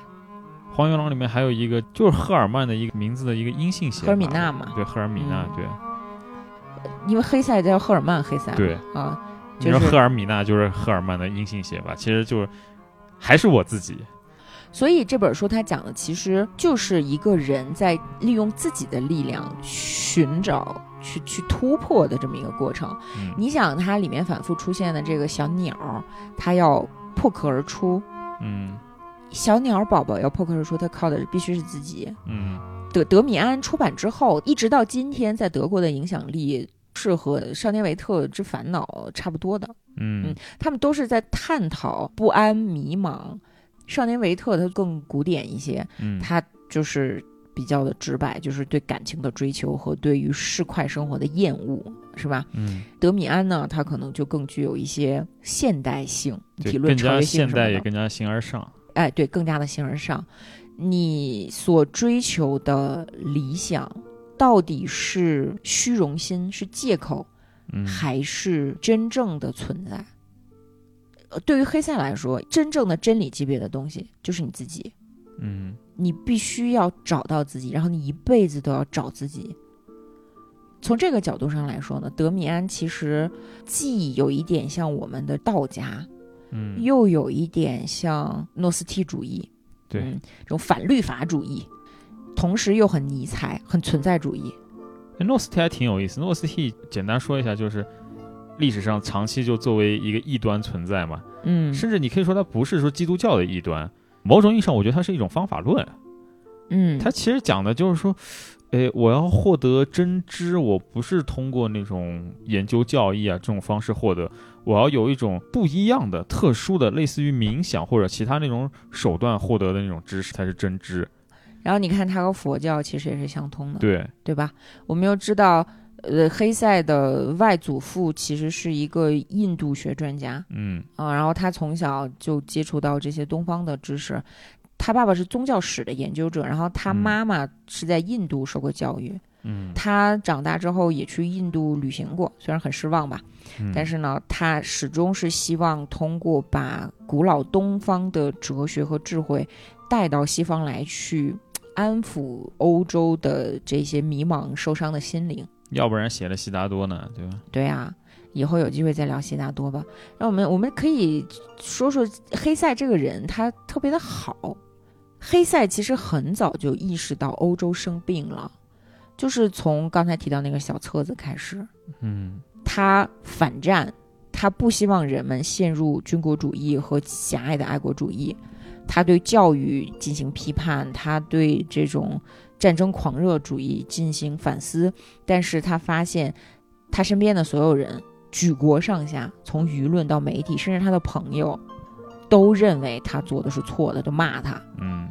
荒原狼里面还有一个就是赫尔曼的一个名字的一个阴性写法。赫尔米娜嘛对，赫尔米娜，嗯对因为黑塞叫赫尔曼黑塞对。啊，你说就是赫尔米娜就是赫尔曼的阴性写法，其实就是还是我自己。所以这本书它讲的其实就是一个人在利用自己的力量寻找、去去突破的这么一个过程。嗯你想，它里面反复出现的这个小鸟，它要破壳而出，嗯小鸟宝宝要破壳而出，它靠的必须是自己。嗯德德米安出版之后，一直到今天，在德国的影响力是和《少年维特之烦恼》差不多的。嗯他们都是在探讨不安、迷茫。少年维特他更古典一些，嗯，他就是比较的直白，就是对感情的追求和对于市侩生活的厌恶，是吧？嗯，德米安呢，他可能就更具有一些现代性，对体论更加超越性现代，什么的也更加形而上。哎，对，更加的形而上。你所追求的理想，到底是虚荣心，是借口，嗯，还是真正的存在？呃，对于黑塞来说，真正的真理级别的东西就是你自己。嗯你必须要找到自己，然后你一辈子都要找自己。从这个角度上来说呢，德米安其实既有一点像我们的道家，嗯，又有一点像诺斯替主义，对嗯，这种反律法主义，同时又很尼采，很存在主义。哎诺斯替还挺有意思。诺斯替简单说一下，就是历史上长期就作为一个异端存在嘛，嗯甚至你可以说它不是说基督教的异端，某种意义上，我觉得它是一种方法论。嗯，它其实讲的就是说，诶，我要获得真知，我不是通过那种研究教义啊这种方式获得，我要有一种不一样的、特殊的，类似于冥想或者其他那种手段获得的那种知识才是真知。然后你看它和佛教其实也是相通的，对，对吧？我们又知道，呃，黑塞的外祖父其实是一个印度学专家嗯啊、然后他从小就接触到这些东方的知识。他爸爸是宗教史的研究者，然后他嗯妈妈是在印度受过教育。嗯，他长大之后也去印度旅行过，虽然很失望吧，嗯但是呢，他始终是希望通过把古老东方的哲学和智慧带到西方来，去安抚欧洲的这些迷茫、受伤的心灵。要不然写了悉达多呢，对吧？对啊，以后有机会再聊悉达多吧。那我们我们可以说说黑塞这个人，他特别的好。黑塞其实很早就意识到欧洲生病了，就是从刚才提到那个小册子开始，嗯他反战，他不希望人们陷入军国主义和狭隘的爱国主义，他对教育进行批判，他对这种战争狂热主义进行反思，但是他发现他身边的所有人，举国上下，从舆论到媒体，甚至他的朋友，都认为他做的是错的，就骂他。嗯，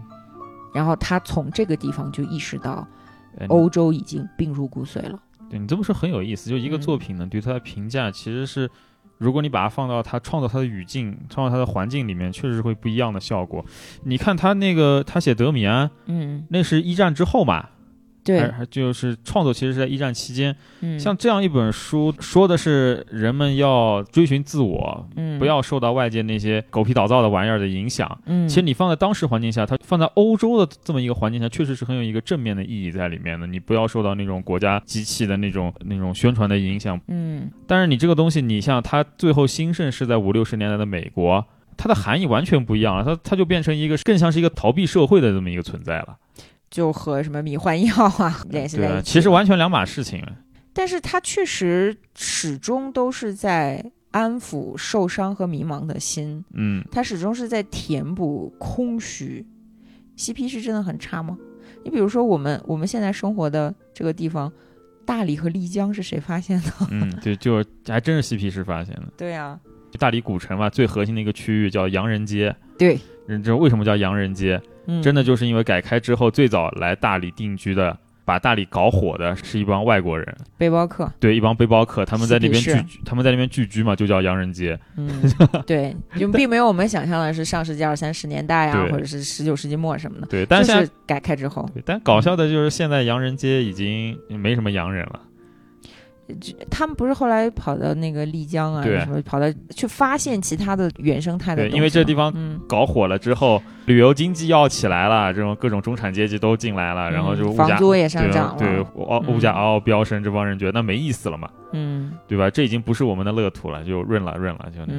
然后他从这个地方就意识到，哎欧洲已经病入骨髓了。对你这么说很有意思，就一个嗯作品呢，对它的评价其实是，如果你把它放到它创造它的语境、创造它的环境里面，确实是会不一样的效果。你看他那个，他写德米安，嗯，那是一战之后嘛，还对，还就是创作其实是在一战期间。嗯，像这样一本书，说的是人们要追寻自我，嗯，不要受到外界那些狗皮倒灶的玩意儿的影响。嗯，其实你放在当时环境下，它放在欧洲的这么一个环境下，确实是很有一个正面的意义在里面的。你不要受到那种国家机器的那种那种宣传的影响。嗯但是你这个东西，你像它最后兴盛是在五六十年代的美国，它的含义完全不一样了，它它就变成一个更像是一个逃避社会的这么一个存在了。就和什么迷幻药啊联系在一起。其实，完全两码事情。但是他确实始终都是在安抚受伤和迷茫的心，嗯，他始终是在填补空虚。CP 是真的很差吗？你比如说，我们我们现在生活的这个地方，大理和丽江是谁发现的？*laughs* 嗯，对，就是还真是 CP 是发现的。对呀、大理古城嘛，最核心的一个区域叫洋人街。对，你知道为什么叫洋人街？嗯，真的就是因为改开之后，最早来大理定居的，把大理搞火的是一帮外国人，背包客，对，一帮背包客，他们在那边聚，他们在那边聚居嘛，就叫洋人街。嗯，*laughs* 对，就并没有我们想象的是上世纪二三十年代啊，或者是十九世纪末什么的，对，但是改开之后，对，但搞笑的就是现在洋人街已经没什么洋人了。他们不是后来跑到那个丽江啊，什么跑到去发现其他的原生态的因为这地方嗯，搞火了之后，旅游经济要起来了，这种各种中产阶级都进来了，然后就嗯物价房租也上涨了，对，物价嗷嗷飙升，这帮人觉得那没意思了嘛，嗯对吧？这已经不是我们的乐土了，就润了润了，就那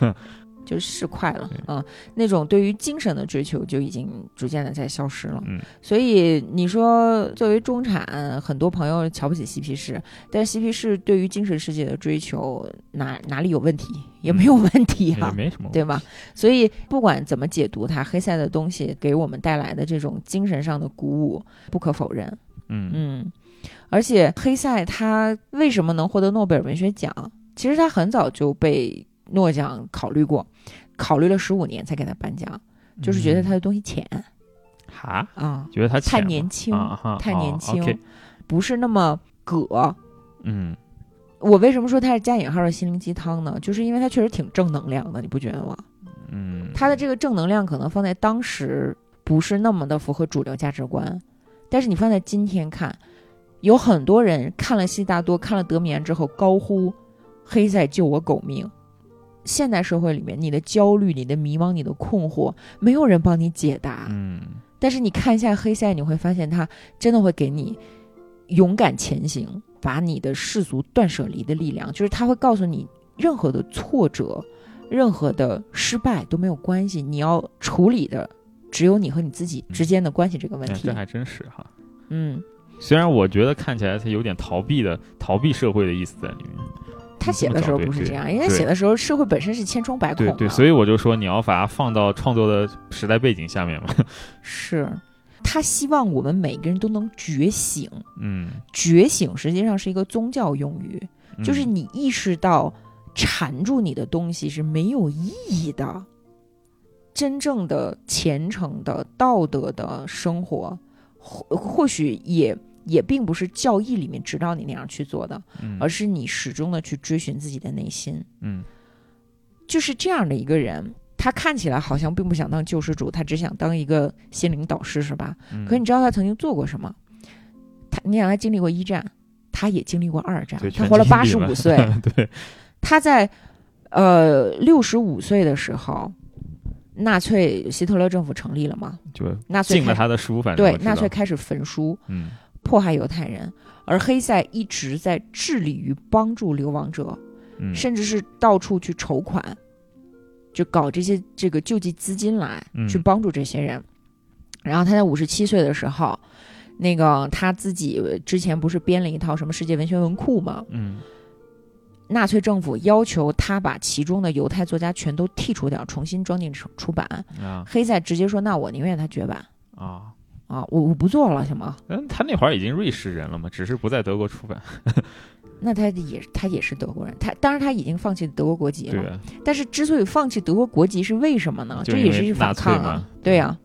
嗯，*laughs* 就市侩了对啊、那种对于精神的追求就已经逐渐的在消失了。嗯所以你说作为中产，很多朋友瞧不起嬉皮士，但嬉皮士对于精神世界的追求哪哪里有问题？也没有问题也啊。没什么，对吧？所以不管怎么解读它，黑塞的东西给我们带来的这种精神上的鼓舞，不可否认。嗯嗯，而且黑塞他为什么能获得诺贝尔文学奖？其实他很早就被诺奖考虑过，考虑了十五年才给他颁奖，就是觉得他的东西浅嗯哈，啊，觉得他太年轻，太年轻，不是那么葛。嗯，我为什么说他是加引号的心灵鸡汤呢？就是因为他确实挺正能量的，你不觉得吗？嗯，他的这个正能量可能放在当时不是那么的符合主流价值观，但是你放在今天看，有很多人看了悉达多、看了德米安之后高呼“黑塞救我狗命”。现代社会里面，你的焦虑、你的迷茫、你的困惑，没有人帮你解答。嗯但是你看一下黑塞，你会发现他真的会给你勇敢前行，把你的世俗断舍离的力量，就是他会告诉你，任何的挫折、任何的失败都没有关系，你要处理的只有你和你自己之间的关系这个问题哎这。还真是哈。嗯，虽然我觉得看起来他有点逃避的逃避社会的意思在里面，他写的时候不是这样，人家对写的时候社会本身是千疮百孔的。对对，所以我就说你要把它放到创作的时代背景下面嘛。*laughs* 是他希望我们每个人都能觉醒。嗯，觉醒实际上是一个宗教用语，嗯就是你意识到缠住你的东西是没有意义的。真正的虔诚的道德的生活，或或许也也并不是教义里面指导你那样去做的，嗯而是你始终的去追寻自己的内心。嗯就是这样的一个人，他看起来好像并不想当救世主，他只想当一个心灵导师，是吧？嗯，可你知道他曾经做过什么？他，你想他经历过一战，他也经历过二战，他活了八十五岁。*laughs* 对，他在呃六十五岁的时候，纳粹希特勒政府成立了嘛？就纳粹开进了他的书，反正对纳粹开始焚书，嗯迫害犹太人，而黑塞一直在致力于帮助流亡者，嗯甚至是到处去筹款，就搞这些这个救济资金来，嗯去帮助这些人。然后他在五十七岁的时候，那个他自己之前不是编了一套什么世界文学文库吗？嗯纳粹政府要求他把其中的犹太作家全都剔除掉，重新装进出出版。啊黑塞直接说：“那我宁愿他绝版啊。啊，我我不做了，行吗嗯，他那会儿已经瑞士人了嘛，只是不在德国出版。*laughs* ”那他也他也是德国人，他当然他已经放弃德国国籍了。对，但是之所以放弃德国国籍是为什么呢？这也是一反抗啊对呀、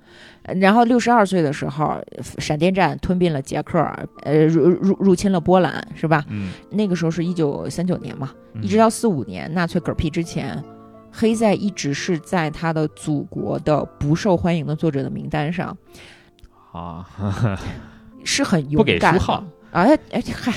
呃然后六十二岁的时候，闪电战吞并了捷克，呃，入入入侵了波兰，是吧？嗯，那个时候是一九三九年嘛，嗯一直到四五年纳粹嗝屁之前，黑塞一直是在他的祖国的不受欢迎的作者的名单上，啊，是很勇敢的。书号哎哎嗨，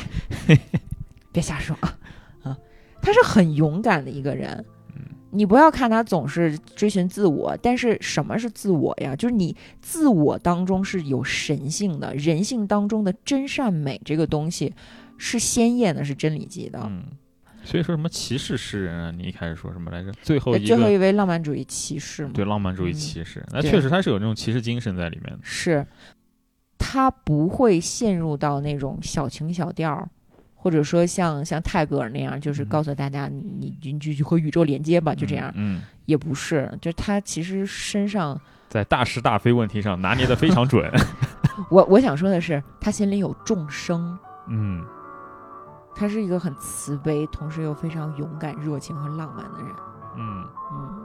别瞎说啊啊！他是很勇敢的一个人。嗯你不要看他总是追寻自我，但是什么是自我呀？就是你自我当中是有神性的，人性当中的真善美这个东西是鲜艳的，是真理级的。嗯，所以说什么骑士诗人啊？你一开始说什么来着？最后最后一位浪漫主义骑士嘛，对浪漫主义嗯骑士，那对确实他是有那种骑士精神在里面的。是他不会陷入到那种小情小调，或者说像像泰戈尔那样，就是嗯告诉大家你你你就和宇宙连接吧，就这样，嗯，嗯也不是，就他其实身上，在大是大非问题上拿捏的非常准。我我想说的是，他心里有众生，嗯他是一个很慈悲，同时又非常勇敢、热情和浪漫的人。嗯，嗯，